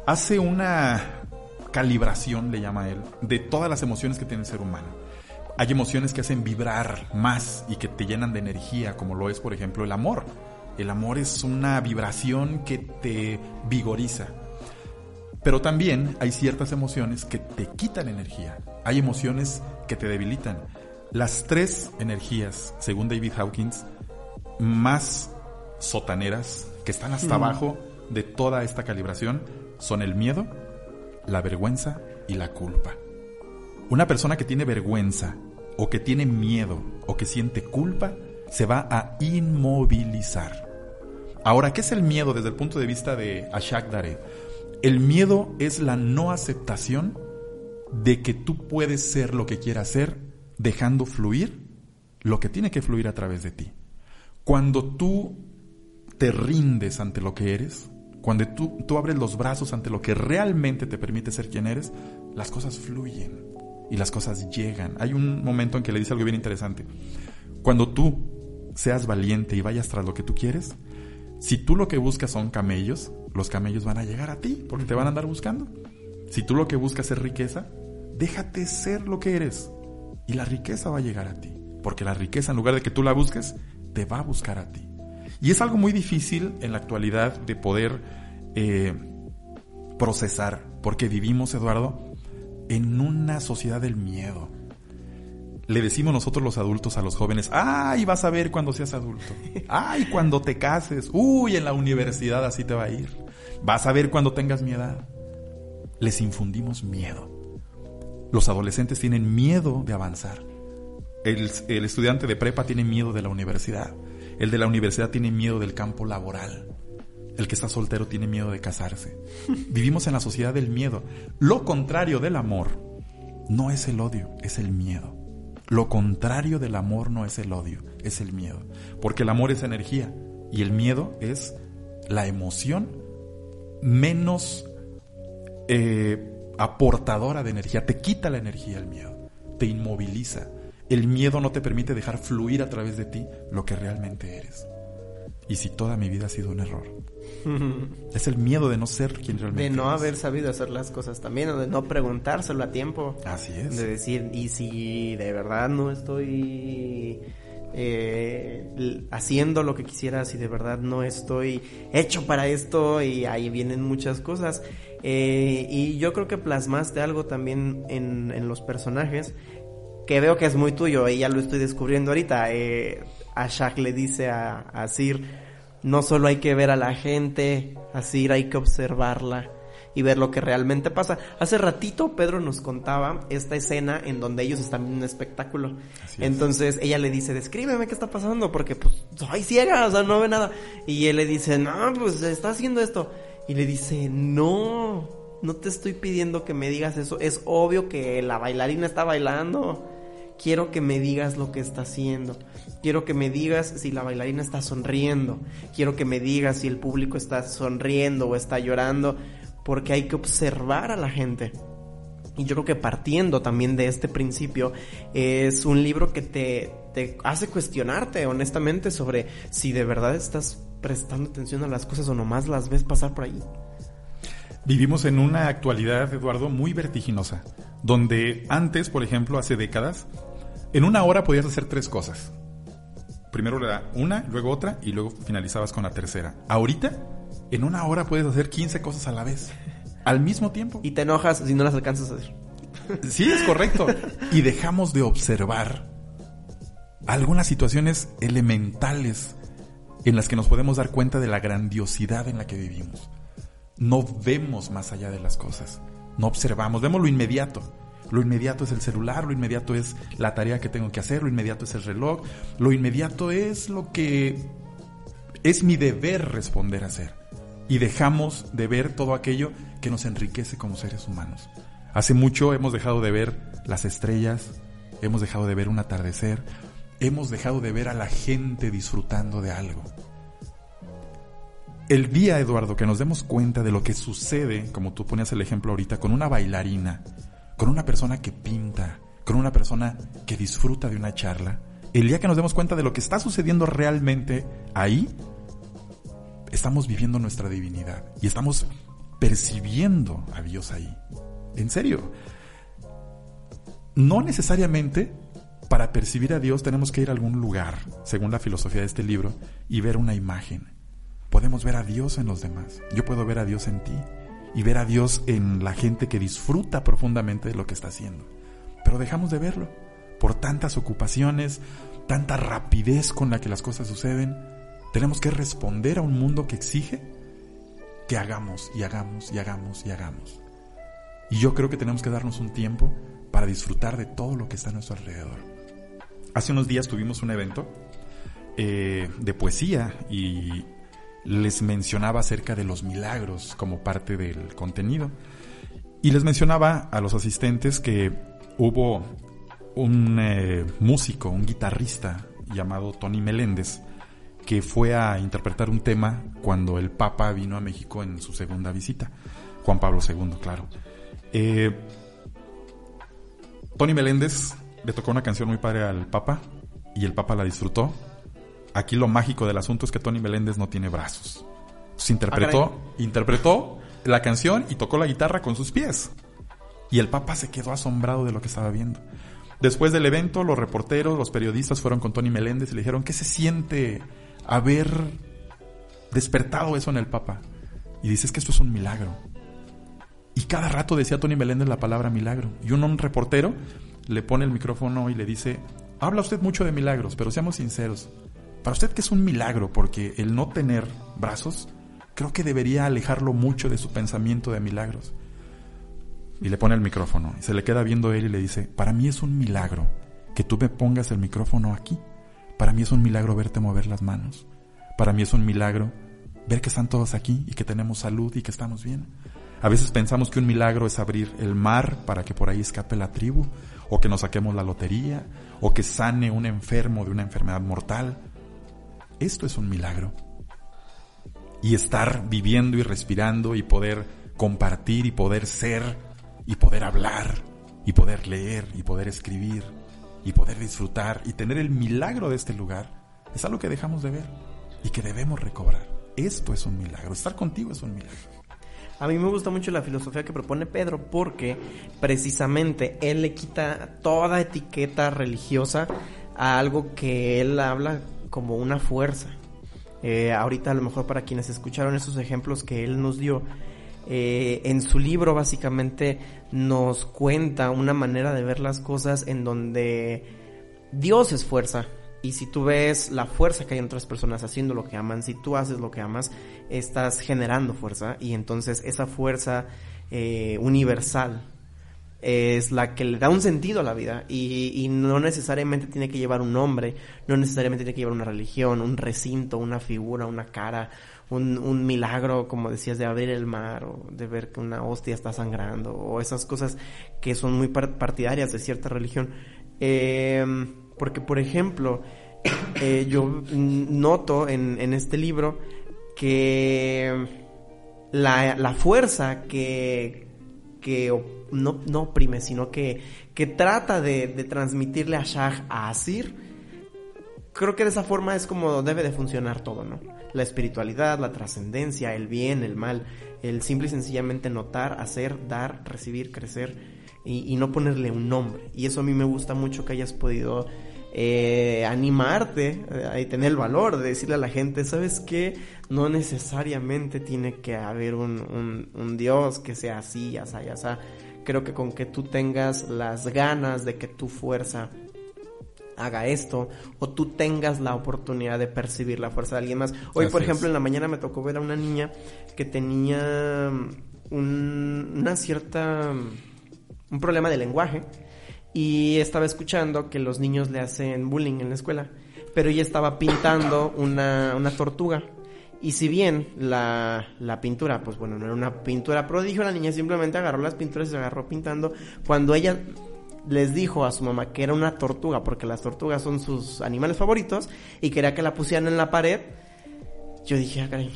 Hace una calibración, le llama él, de todas las emociones que tiene el ser humano. Hay emociones que hacen vibrar más y que te llenan de energía, como lo es, por ejemplo, el amor. El amor es una vibración que te vigoriza. Pero también hay ciertas emociones que te quitan energía. Hay emociones que te debilitan. Las tres energías, según David Hawkins, más sotaneras, que están hasta abajo de toda esta calibración, son el miedo, la vergüenza y la culpa. Una persona que tiene vergüenza o que tiene miedo o que siente culpa se va a inmovilizar. Ahora, ¿qué es el miedo desde el punto de vista de Ashak Dare? El miedo es la no aceptación de que tú puedes ser lo que quieras ser dejando fluir lo que tiene que fluir a través de ti. Cuando tú te rindes ante lo que eres, cuando tú, tú abres los brazos ante lo que realmente te permite ser quien eres, las cosas fluyen y las cosas llegan. Hay un momento en que le dice algo bien interesante. Cuando tú seas valiente y vayas tras lo que tú quieres, si tú lo que buscas son camellos, los camellos van a llegar a ti porque te van a andar buscando. Si tú lo que buscas es riqueza, déjate ser lo que eres y la riqueza va a llegar a ti. Porque la riqueza, en lugar de que tú la busques, te va a buscar a ti. Y es algo muy difícil en la actualidad de poder eh, procesar, porque vivimos, Eduardo, en una sociedad del miedo. Le decimos nosotros los adultos a los jóvenes, ay, vas a ver cuando seas adulto. Ay, cuando te cases. Uy, en la universidad así te va a ir. Vas a ver cuando tengas mi edad. Les infundimos miedo. Los adolescentes tienen miedo de avanzar. El, el estudiante de prepa tiene miedo de la universidad. El de la universidad tiene miedo del campo laboral. El que está soltero tiene miedo de casarse. [laughs] Vivimos en la sociedad del miedo. Lo contrario del amor no es el odio, es el miedo. Lo contrario del amor no es el odio, es el miedo. Porque el amor es energía y el miedo es la emoción menos eh, aportadora de energía. Te quita la energía el miedo, te inmoviliza, el miedo no te permite dejar fluir a través de ti lo que realmente eres. Y si toda mi vida ha sido un error. [laughs] es el miedo de no ser quien realmente De no haber sabido hacer las cosas también, o de no preguntárselo a tiempo. Así es. De decir, y si de verdad no estoy eh, haciendo lo que quisiera, si de verdad no estoy hecho para esto, y ahí vienen muchas cosas. Eh, y yo creo que plasmaste algo también en, en los personajes que veo que es muy tuyo y ya lo estoy descubriendo ahorita. Eh, a Shaq le dice a, a Sir, no solo hay que ver a la gente, a Sir hay que observarla y ver lo que realmente pasa. Hace ratito Pedro nos contaba esta escena en donde ellos están en un espectáculo. Entonces ella le dice, descríbeme qué está pasando, porque pues soy ciega, o sea, no ve nada. Y él le dice, no, pues está haciendo esto. Y le dice, no, no te estoy pidiendo que me digas eso. Es obvio que la bailarina está bailando quiero que me digas lo que está haciendo. Quiero que me digas si la bailarina está sonriendo. Quiero que me digas si el público está sonriendo o está llorando. Porque hay que observar a la gente. Y yo creo que partiendo también de este principio, es un libro que te, te hace cuestionarte honestamente sobre si de verdad estás prestando atención a las cosas o nomás las ves pasar por ahí. Vivimos en una actualidad, Eduardo, muy vertiginosa, donde antes, por ejemplo, hace décadas, en una hora podías hacer tres cosas. Primero era una, luego otra y luego finalizabas con la tercera. Ahorita, en una hora puedes hacer 15 cosas a la vez, al mismo tiempo. Y te enojas si no las alcanzas a hacer. Sí, es correcto. [laughs] Y dejamos de observar algunas situaciones elementales en las que nos podemos dar cuenta de la grandiosidad en la que vivimos. No vemos más allá de las cosas, no observamos, vemos lo inmediato. Lo inmediato es el celular, lo inmediato es la tarea que tengo que hacer, lo inmediato es el reloj, lo inmediato es lo que es mi deber responder a hacer. Y dejamos de ver todo aquello que nos enriquece como seres humanos. Hace mucho hemos dejado de ver las estrellas, hemos dejado de ver un atardecer, hemos dejado de ver a la gente disfrutando de algo. El día, Eduardo, que nos demos cuenta de lo que sucede, como tú ponías el ejemplo ahorita, con una bailarina, con una persona que pinta, con una persona que disfruta de una charla, el día que nos demos cuenta de lo que está sucediendo realmente ahí, estamos viviendo nuestra divinidad y estamos percibiendo a Dios ahí. en serio. No necesariamente para percibir a Dios tenemos que ir a algún lugar, según la filosofía de este libro, y ver una imagen. Podemos ver a Dios en los demás. Yo puedo ver a Dios en ti y ver a Dios en la gente que disfruta profundamente de lo que está haciendo. Pero dejamos de verlo por tantas ocupaciones, tanta rapidez con la que las cosas suceden. Tenemos que responder a un mundo que exige que hagamos y hagamos y hagamos y hagamos. Y yo creo que tenemos que darnos un tiempo para disfrutar de todo lo que está a nuestro alrededor. Hace unos días tuvimos un evento eh, de poesía y les mencionaba acerca de los milagros como parte del contenido. Y les mencionaba a los asistentes que hubo un eh, músico, un guitarrista llamado Tony Meléndez, que fue a interpretar un tema cuando el Papa vino a México en su segunda visita. Juan Pablo II, claro. Eh, Tony Meléndez le tocó una canción muy padre al Papa y el Papa la disfrutó. Aquí lo mágico del asunto es que Tony Meléndez no tiene brazos. Se interpretó, ah, interpretó la canción y tocó la guitarra con sus pies. Y el Papa se quedó asombrado de lo que estaba viendo. Después del evento, los reporteros, los periodistas fueron con Tony Meléndez y le dijeron, ¿qué se siente haber despertado eso en el Papa? Y dices que esto es un milagro. Y cada rato decía Tony Meléndez la palabra milagro. Y un, un reportero le pone el micrófono y le dice, habla usted mucho de milagros, pero seamos sinceros. Para usted que es un milagro, porque el no tener brazos, creo que debería alejarlo mucho de su pensamiento de milagros. Y le pone el micrófono y se le queda viendo él y le dice, para mí es un milagro que tú me pongas el micrófono aquí. Para mí es un milagro verte mover las manos. Para mí es un milagro ver que están todos aquí y que tenemos salud y que estamos bien. A veces pensamos que un milagro es abrir el mar para que por ahí escape la tribu, o que nos saquemos la lotería, o que sane un enfermo de una enfermedad mortal. Esto es un milagro. Y estar viviendo y respirando y poder compartir y poder ser y poder hablar y poder leer y poder escribir y poder disfrutar y tener el milagro de este lugar es algo que dejamos de ver y que debemos recobrar. Esto es un milagro. Estar contigo es un milagro. A mí me gusta mucho la filosofía que propone Pedro porque precisamente él le quita toda etiqueta religiosa a algo que él habla como una fuerza. Eh, ahorita a lo mejor para quienes escucharon esos ejemplos que él nos dio, eh, en su libro básicamente nos cuenta una manera de ver las cosas en donde Dios es fuerza, y si tú ves la fuerza que hay en otras personas haciendo lo que aman, si tú haces lo que amas, estás generando fuerza y entonces esa fuerza eh, universal es la que le da un sentido a la vida y, no necesariamente tiene que llevar un nombre, no necesariamente tiene que llevar una religión, un recinto, una figura, una cara, un, milagro, como decías, de abrir el mar o de ver que una hostia está sangrando o esas cosas que son muy partidarias de cierta religión. Eh, porque, por ejemplo, [coughs] eh, yo noto en, en, este libro que la, la fuerza que, que no, no, oprime, sino que, que trata de, de, transmitirle a Shah a Asir, creo que de esa forma es como debe de funcionar todo, ¿no? La espiritualidad, la trascendencia, el bien, el mal, el simple y sencillamente notar, hacer, dar, recibir, crecer y, y no ponerle un nombre. Y eso a mí me gusta mucho que hayas podido eh, animarte eh, y tener el valor de decirle a la gente, ¿sabes qué? No necesariamente tiene que haber un, un, Dios que sea así, ya sea, ya sea. Creo que con que tú tengas las ganas de que tu fuerza haga esto o tú tengas la oportunidad de percibir la fuerza de alguien más. Hoy, por ejemplo, en la mañana me tocó ver a una niña que tenía un, una cierta un problema de lenguaje y estaba escuchando que los niños le hacen bullying en la escuela, pero ella estaba pintando una, una tortuga. Y si bien la, la, pintura, pues bueno, no era una pintura prodigio, la niña simplemente agarró las pinturas y se agarró pintando. Cuando ella les dijo a su mamá que era una tortuga, porque las tortugas son sus animales favoritos, y quería que la pusieran en la pared, yo dije, ah, caray.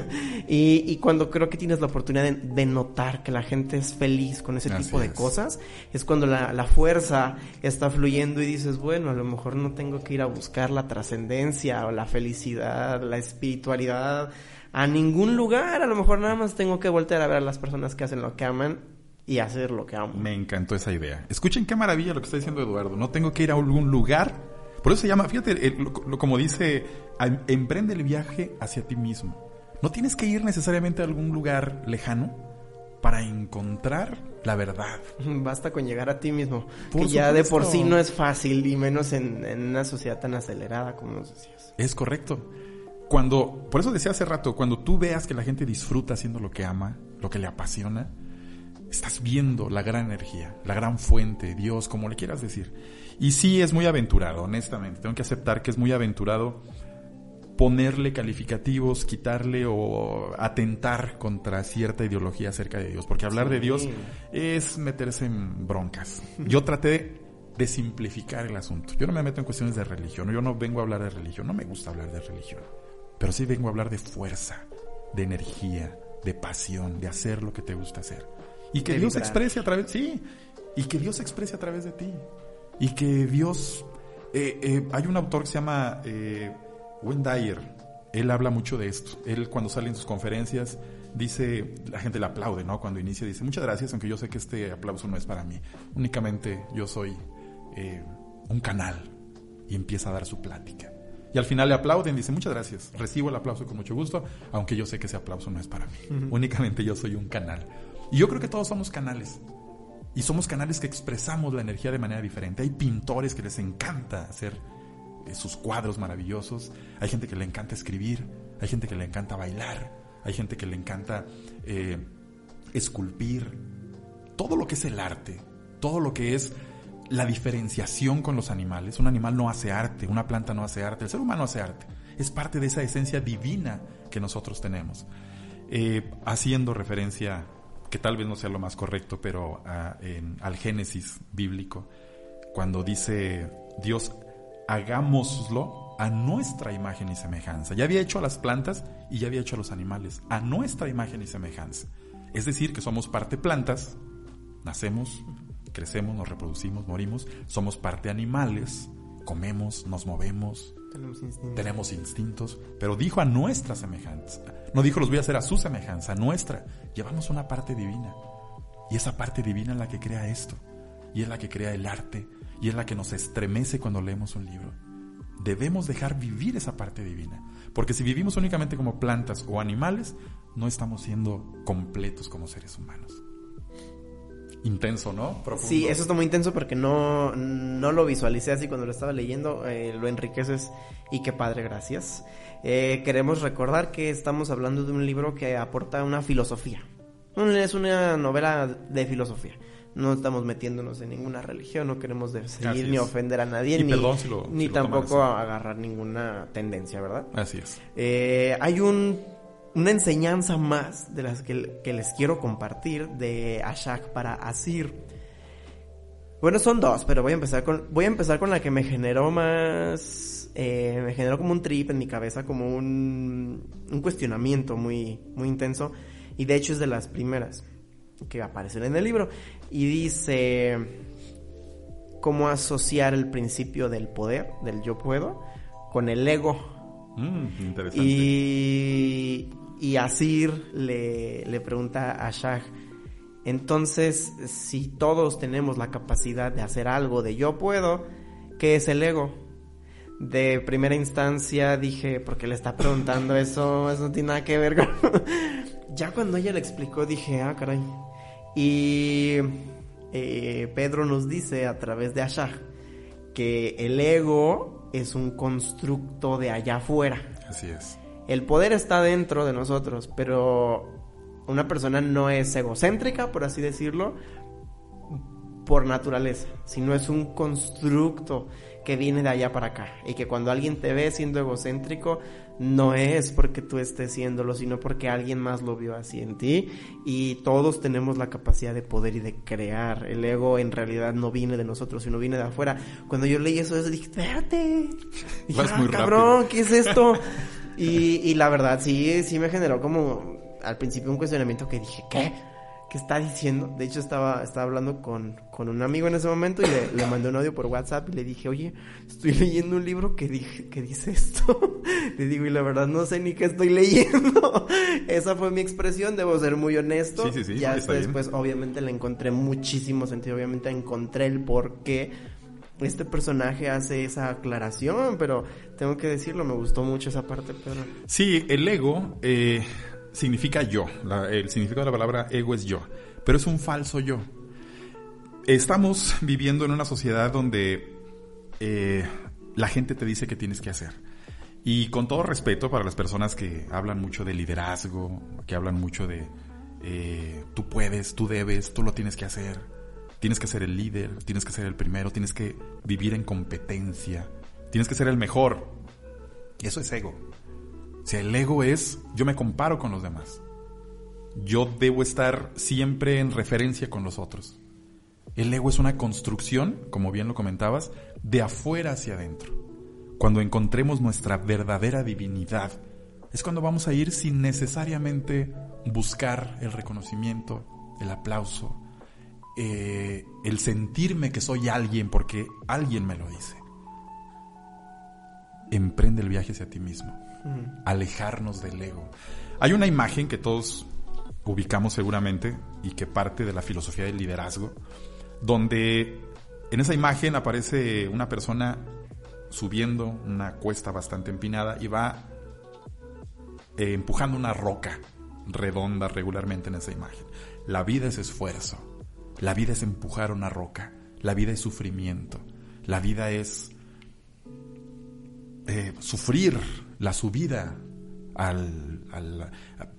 [laughs] y, y, cuando creo que tienes la oportunidad de, notar que la gente es feliz con ese tipo de cosas, es cuando la, la, fuerza está fluyendo y dices, bueno, a lo mejor no tengo que ir a buscar la trascendencia o la felicidad, la espiritualidad a ningún lugar. A lo mejor nada más tengo que voltear a ver a las personas que hacen lo que aman y hacer lo que amo. Me encantó esa idea. Escuchen qué maravilla lo que está diciendo Eduardo. No tengo que ir a algún lugar. Por eso se llama, fíjate, como dice, emprende el viaje hacia ti mismo. No tienes que ir necesariamente a algún lugar lejano para encontrar la verdad. [laughs] Basta con llegar a ti mismo. que ya de por sí no es fácil, y menos en, en una sociedad tan acelerada como nos decías. Es correcto. Cuando, por eso decía hace rato, cuando tú veas que la gente disfruta haciendo lo que ama, lo que le apasiona, estás viendo la gran energía, la gran fuente, Dios, como le quieras decir. Y sí es muy aventurado, honestamente. Tengo que aceptar que es muy aventurado ponerle calificativos, quitarle o atentar contra cierta ideología acerca de Dios. Porque hablar de Dios es meterse en broncas. Yo traté de simplificar el asunto. Yo no me meto en cuestiones de religión. Yo no vengo a hablar de religión. No me gusta hablar de religión. Pero sí vengo a hablar de fuerza, de energía, de pasión, de hacer lo que te gusta hacer. Y que Dios exprese a través, sí, y que Dios exprese a través de ti. Y que Dios, eh, eh, hay un autor que se llama eh, Dyer, él habla mucho de esto. Él cuando sale en sus conferencias dice, la gente le aplaude, ¿no? Cuando inicia dice, muchas gracias, aunque yo sé que este aplauso no es para mí. Únicamente yo soy eh, un canal. Y empieza a dar su plática. Y al final le aplauden, dice, muchas gracias, recibo el aplauso con mucho gusto, aunque yo sé que ese aplauso no es para mí. Únicamente yo soy un canal. Y yo creo que todos somos canales. Y somos canales que expresamos la energía de manera diferente. Hay pintores que les encanta hacer eh, sus cuadros maravillosos. Hay gente que le encanta escribir. Hay gente que le encanta bailar. Hay gente que le encanta eh, esculpir. Todo lo que es el arte, todo lo que es la diferenciación con los animales. Un animal no hace arte, una planta no hace arte, el ser humano hace arte. Es parte de esa esencia divina que nosotros tenemos. Eh, haciendo referencia que tal vez no sea lo más correcto, pero ah, al Génesis bíblico, cuando dice Dios, hagámoslo a nuestra imagen y semejanza. Ya había hecho a las plantas y ya había hecho a los animales, a nuestra imagen y semejanza. Es decir, que somos parte plantas, nacemos, crecemos, nos reproducimos, morimos, somos parte animales, comemos, nos movemos, tenemos instintos. pero dijo a nuestra semejanza. No dijo los voy a hacer a su semejanza, a nuestra. Llevamos una parte divina. Y esa parte divina es la que crea esto. Y es la que crea el arte. Y es la que nos estremece cuando leemos un libro. Debemos dejar vivir esa parte divina. Porque si vivimos únicamente como plantas o animales, no estamos siendo completos como seres humanos. Intenso, ¿no? Sí, eso está muy intenso porque no, no lo visualicé así cuando lo estaba leyendo. Eh, lo enriqueces y qué padre, gracias. Eh, queremos recordar que estamos hablando de un libro que aporta una filosofía. Es una novela de filosofía. No estamos metiéndonos en ninguna religión, no queremos seguir ni ofender a nadie, ni, ni tampoco agarrar ninguna tendencia, ¿verdad? Así es. Eh, hay un, una enseñanza más de las que, que les quiero compartir de Ashak para Asir. Bueno, son dos, pero voy a empezar con, voy a empezar con la que me generó más eh, me generó como un trip en mi cabeza, como un, un cuestionamiento muy, muy intenso. Y de hecho es de las primeras que aparecen en el libro. Y dice cómo asociar el principio del poder, del yo puedo, con el ego. Mm, interesante. Y, y Asir le, le pregunta a Shah, entonces, si todos tenemos la capacidad de hacer algo de yo puedo, ¿qué es el ego? de primera instancia dije, ¿por qué le está preguntando eso? Eso no tiene nada que ver con... [laughs] ya cuando ella le explicó dije, ah, caray. Y eh, Pedro nos dice a través de Ashah que el ego es un constructo de allá afuera. Así es. El poder está dentro de nosotros, pero una persona no es egocéntrica, por así decirlo, por naturaleza, sino es un constructo que viene de allá para acá y que cuando alguien te ve siendo egocéntrico no es porque tú estés siéndolo, sino porque alguien más lo vio así en ti y todos tenemos la capacidad de poder y de crear. El ego en realidad no viene de nosotros, sino viene de afuera. Cuando yo leí eso, dije, espérate, cabrón, ¿qué es esto? [laughs] y, y la verdad sí, sí me generó como al principio un cuestionamiento que dije, ¿qué? ¿qué está diciendo? De hecho, estaba, estaba hablando con, con un amigo en ese momento y le, le, mandé un audio por WhatsApp y le dije, oye, estoy leyendo un libro que, dije, que dice esto. [laughs] le digo, y la verdad no sé ni qué estoy leyendo. [laughs] Esa fue mi expresión, debo ser muy honesto. Sí, sí, sí, ya después, bien. pues, obviamente le encontré muchísimo sentido. Obviamente encontré el por qué este personaje hace esa aclaración, pero tengo que decirlo, me gustó mucho esa parte, pero... Sí, el ego eh, significa yo. El significado de la palabra ego es yo. Pero es un falso yo. Estamos viviendo en una sociedad donde eh, la gente te dice qué tienes que hacer. Y con todo respeto para las personas que hablan mucho de liderazgo, que hablan mucho de eh, tú puedes, tú debes, tú lo tienes que hacer, tienes que ser el líder, tienes que ser el primero, tienes que vivir en competencia, tienes que ser el mejor. Eso es ego. Sea, el ego es yo me comparo con los demás. Yo debo estar siempre en referencia con los otros. El ego es una construcción, como bien lo comentabas, de afuera hacia adentro. Cuando encontremos nuestra verdadera divinidad, es cuando vamos a ir sin necesariamente buscar el reconocimiento, el aplauso, eh, el sentirme que soy alguien porque alguien me lo dice. Emprende el viaje hacia ti mismo. Alejarnos del ego. Hay una imagen que todos ubicamos seguramente y que parte de la filosofía del liderazgo, donde en esa imagen aparece una persona subiendo una cuesta bastante empinada y va eh, empujando una roca redonda regularmente en esa imagen. La vida es esfuerzo, la vida es empujar una roca, la vida es sufrimiento, la vida es eh, sufrir la subida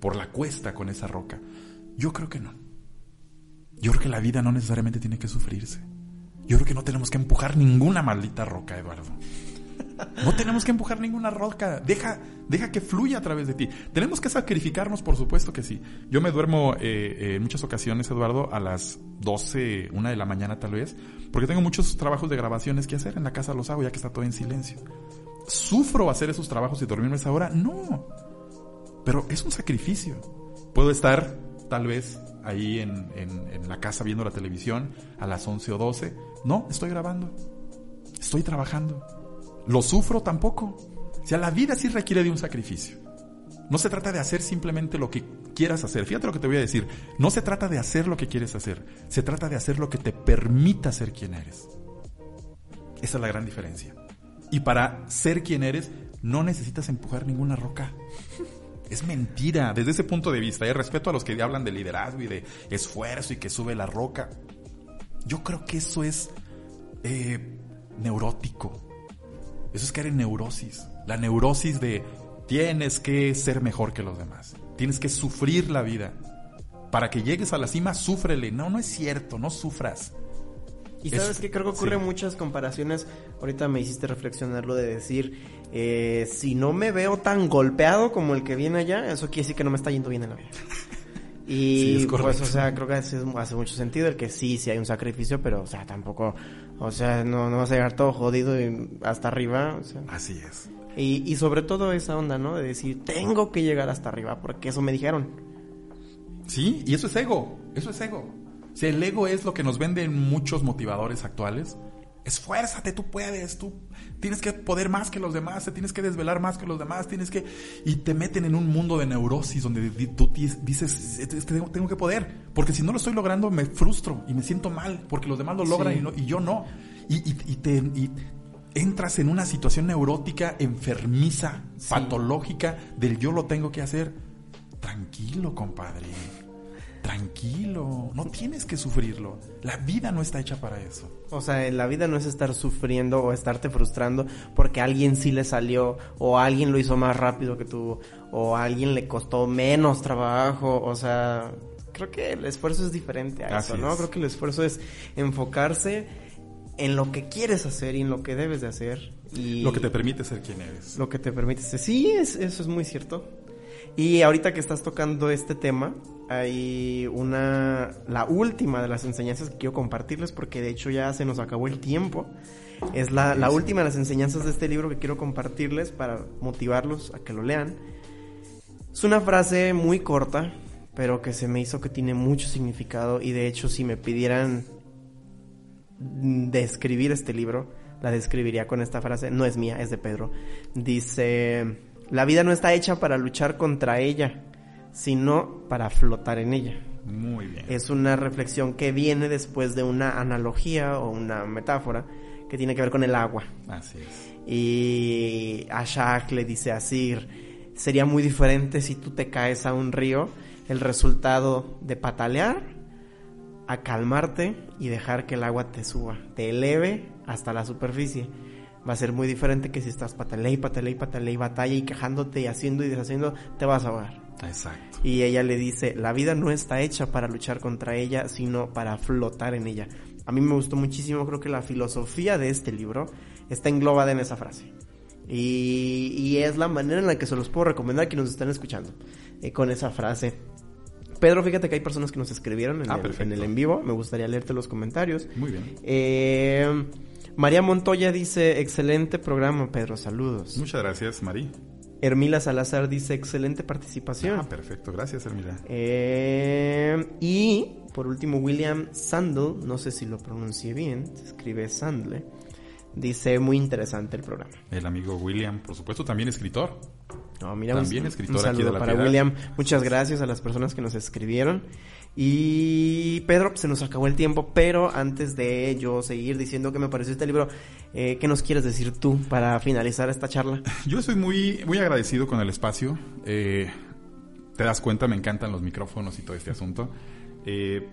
por la cuesta con esa roca. Yo creo que no. Yo creo que la vida no necesariamente tiene que sufrirse. Yo creo que no tenemos que empujar ninguna maldita roca, Eduardo. No tenemos que empujar ninguna roca. Deja, deja que fluya a través de ti. Tenemos que sacrificarnos, por supuesto que sí. Yo me duermo eh, eh, en muchas ocasiones, Eduardo, a las 12, una de la mañana tal vez, porque tengo muchos trabajos de grabaciones que hacer. En la casa los hago ya que está todo en silencio. ¿Sufro hacer esos trabajos y dormirme esa hora? No. Pero es un sacrificio. Puedo estar tal vez ahí en, en- en la casa viendo la televisión a las 11 o 12. No, estoy grabando. Estoy trabajando. ¿Lo sufro tampoco? O sea, la vida sí requiere de un sacrificio. No se trata de hacer simplemente lo que quieras hacer. Fíjate lo que te voy a decir. No se trata de hacer lo que quieres hacer. Se trata de hacer lo que te permita ser quien eres. Esa es la gran diferencia. Y para ser quien eres, no necesitas empujar ninguna roca. Es mentira, desde ese punto de vista. ¿eh? Respeto a los que hablan de liderazgo y de esfuerzo y que sube la roca. Yo creo que eso es eh, neurótico. Eso es caer en neurosis. La neurosis de tienes que ser mejor que los demás. Tienes que sufrir la vida. Para que llegues a la cima, súfrele. No, no es cierto, no sufras. Y Es- sabes que creo que ocurre sí. muchas comparaciones. Ahorita me hiciste reflexionar lo de decir, eh, si no me veo tan golpeado como el que viene allá, eso quiere decir que no me está yendo bien en la vida. [laughs] Y Sí, es pues, o sea, creo que hace, hace mucho sentido el que sí, sí hay un sacrificio, pero, o sea, tampoco, o sea, no, no vas a llegar todo jodido y hasta arriba, o sea. Así es. Y, y sobre todo esa onda, ¿no? De decir, tengo que llegar hasta arriba, porque eso me dijeron. Sí, y eso es ego, eso es ego. Sea, el ego es lo que nos venden muchos motivadores actuales. Esfuérzate, tú puedes, tú tienes que poder más que los demás, te tienes que desvelar más que los demás, tienes que... Y te meten en un mundo de neurosis donde tú dices, "Es que tengo, que poder, porque si no lo estoy logrando me frustro y me siento mal, porque los demás lo logran Sí. y, no- y yo no. Y, y- y te... y entras en una situación neurótica, enfermiza, Sí. patológica del yo lo tengo que hacer. Tranquilo, compadre. Tranquilo. No tienes que sufrirlo. La vida no está hecha para eso. O sea, en la vida no es estar sufriendo o estarte frustrando porque a alguien sí le salió o a alguien lo hizo más rápido que tú o a alguien le costó menos trabajo. O sea, creo que el esfuerzo es diferente a Así eso, ¿no? es. Creo que el esfuerzo es enfocarse en lo que quieres hacer y en lo que debes de hacer. Y Lo que te permite ser quien eres. lo que te permite ser. Sí, es- eso es muy cierto. Y ahorita que estás tocando este tema, hay una, la última de las enseñanzas que quiero compartirles porque de hecho ya se nos acabó el tiempo. Es la, la última de las enseñanzas de este libro que quiero compartirles para motivarlos a que lo lean. Es una frase muy corta, pero que se me hizo que tiene mucho significado y de hecho si me pidieran describir este libro, la describiría con esta frase, no es mía, es de Pedro. Dice, la vida no está hecha para luchar contra ella, sino para flotar en ella. Muy bien. Es una reflexión que viene después de una analogía o una metáfora que tiene que ver con el agua. Así es. Y Ashak le dice a Sir, sería muy diferente si tú te caes a un río, el resultado de patalear, a calmarte y dejar que el agua te suba, te eleve hasta la superficie. Va a ser muy diferente que si estás patale y patale y patale y batalla y quejándote y haciendo y deshaciendo, te vas a ahogar. Exacto. Y ella le dice, la vida no está hecha para luchar contra ella, sino para flotar en ella. A mí me gustó muchísimo, creo que la filosofía de este libro está englobada en esa frase. Y, y es la manera en la que se los puedo recomendar que nos están escuchando, eh, con esa frase. Pedro, fíjate que hay personas que nos escribieron en, Ah, el, en el en vivo. Me gustaría leerte los comentarios. Muy bien. Eh, María Montoya dice, excelente programa, Pedro, saludos. Muchas gracias, Mari. Hermila Salazar dice, excelente participación. Ah, perfecto. Gracias, Hermila. Eh, y por último, William Sandle, no sé si lo pronuncie bien, se escribe Sandle, dice muy interesante el programa. El amigo William, por supuesto, también escritor. No, mira, También un, escritor un aquí de saludo La para Piedad. William. Muchas gracias a las personas que nos escribieron. Y Pedro, pues, se nos acabó el tiempo, pero antes de yo seguir diciendo que me pareció este libro, eh, ¿qué nos quieres decir tú para finalizar esta charla? [laughs] Yo estoy muy, muy agradecido con el espacio. Eh, te das cuenta, me encantan los micrófonos y todo este asunto. Eh,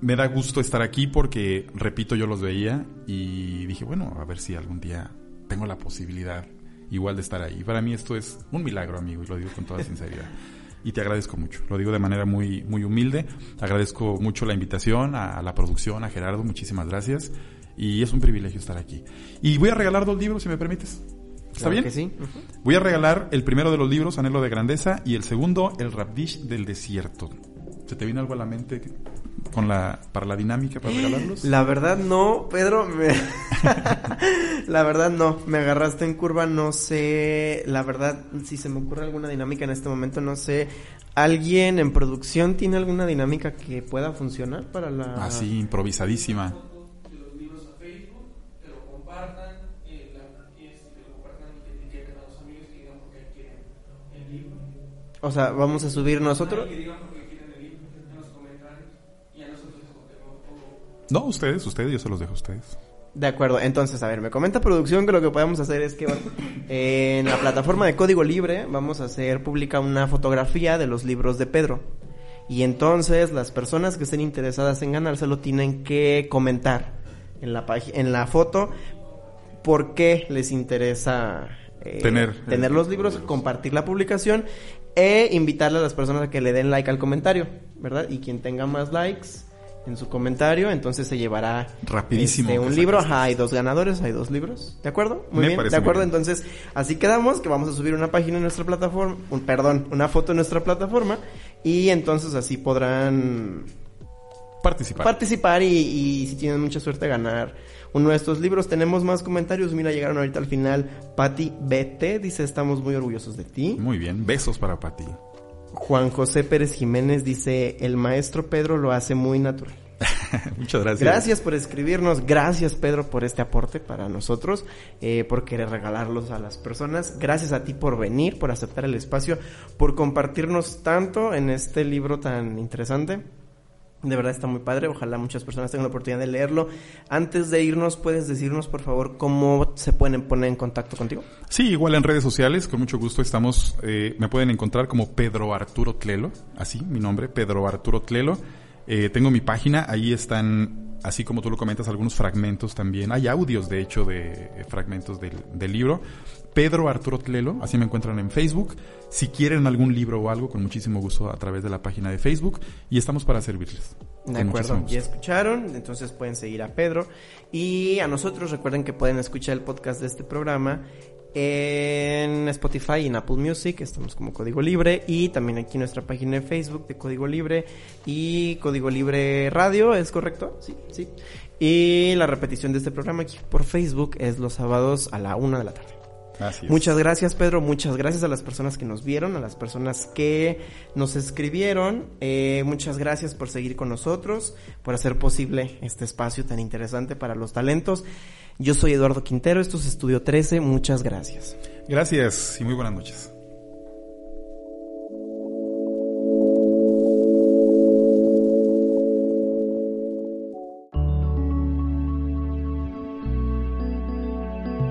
me da gusto estar aquí porque, repito, yo los veía y dije, bueno, a ver si algún día tengo la posibilidad igual de estar ahí. Para mí esto es un milagro, amigo, y lo digo con toda sinceridad. Y te agradezco mucho, lo digo de manera muy, muy humilde. Agradezco mucho la invitación a la producción, a Gerardo, muchísimas gracias. Y es un privilegio estar aquí. Y voy a regalar dos libros, si me permites. ¿Está Claro bien? que sí. Ujú. Voy a regalar el primero de los libros, Anhelo de Grandeza, y el segundo, El Rabdish del Desierto. ¿Se te viene algo a la mente con la, para la dinámica para regalarlos? La verdad no, Pedro, me... [laughs] la verdad no, me agarraste en curva, no sé, la verdad, si se me ocurre alguna dinámica en este momento, no sé, ¿alguien en producción tiene alguna dinámica que pueda funcionar para la... Así, improvisadísima. de los libros a Facebook, que No, ustedes, ustedes, yo se los dejo a ustedes. De acuerdo, entonces, a ver, me comenta producción que lo que podemos hacer es que bueno, en la plataforma de Código Libre vamos a hacer pública una fotografía de los libros de Pedro. Y entonces las personas que estén interesadas en ganárselo tienen que comentar en la, en la foto por qué les interesa eh, Tener, tener los libros, compartir la publicación e invitarle a las personas a que le den like al comentario, ¿verdad? Y quien tenga más likes en su comentario, entonces se llevará Rapidísimo este, un libro. Ajá, hay dos ganadores, hay dos libros. ¿De acuerdo? Muy Me bien, de acuerdo. bien. Entonces, así quedamos que vamos a subir una página en nuestra plataforma, un perdón, una foto en nuestra plataforma y entonces así podrán Participar. participar y, y si tienen mucha suerte ganar uno de estos libros. Tenemos más comentarios, mira, llegaron ahorita al final. Patti BT dice, estamos muy orgullosos de ti. Muy bien, besos para Pati. Juan José Pérez Jiménez dice, el maestro Pedro lo hace muy natural. [laughs] Muchas gracias. Gracias por escribirnos, gracias Pedro por este aporte para nosotros, eh, por querer regalarlos a las personas, gracias a ti por venir, por aceptar el espacio, por compartirnos tanto en este libro tan interesante. De verdad está muy padre, ojalá muchas personas tengan la oportunidad de leerlo. Antes de irnos, ¿puedes decirnos por favor cómo se pueden poner en contacto contigo? Sí, igual en redes sociales, con mucho gusto estamos, eh, me pueden encontrar como Pedro Arturo Tlelo, así mi nombre, Pedro Arturo Tlelo. Eh, tengo mi página, ahí están, así como tú lo comentas, algunos fragmentos también. Hay audios, de hecho, de eh, fragmentos del, del libro. Pedro Arturo Tlelo, así me encuentran en Facebook. Si quieren algún libro o algo, con muchísimo gusto a través de la página de Facebook. Y estamos para servirles. De Con acuerdo, ya escucharon, entonces pueden seguir a Pedro. Y a nosotros recuerden que pueden escuchar el podcast de este programa en Spotify y en Apple Music, estamos como Código Libre. Y también aquí nuestra página de Facebook de Código Libre y Código Libre Radio, ¿es correcto? Sí, sí. Y la repetición de este programa aquí por Facebook es los sábados a la una de la tarde. Así es. Muchas gracias, Pedro. Muchas gracias a las personas que nos vieron, a las personas que nos escribieron. Eh, muchas gracias por seguir con nosotros, por hacer posible este espacio tan interesante para los talentos. Yo soy Eduardo Quintero, esto es Estudio 13. Muchas gracias. Gracias y muy buenas noches.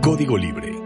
Código Libre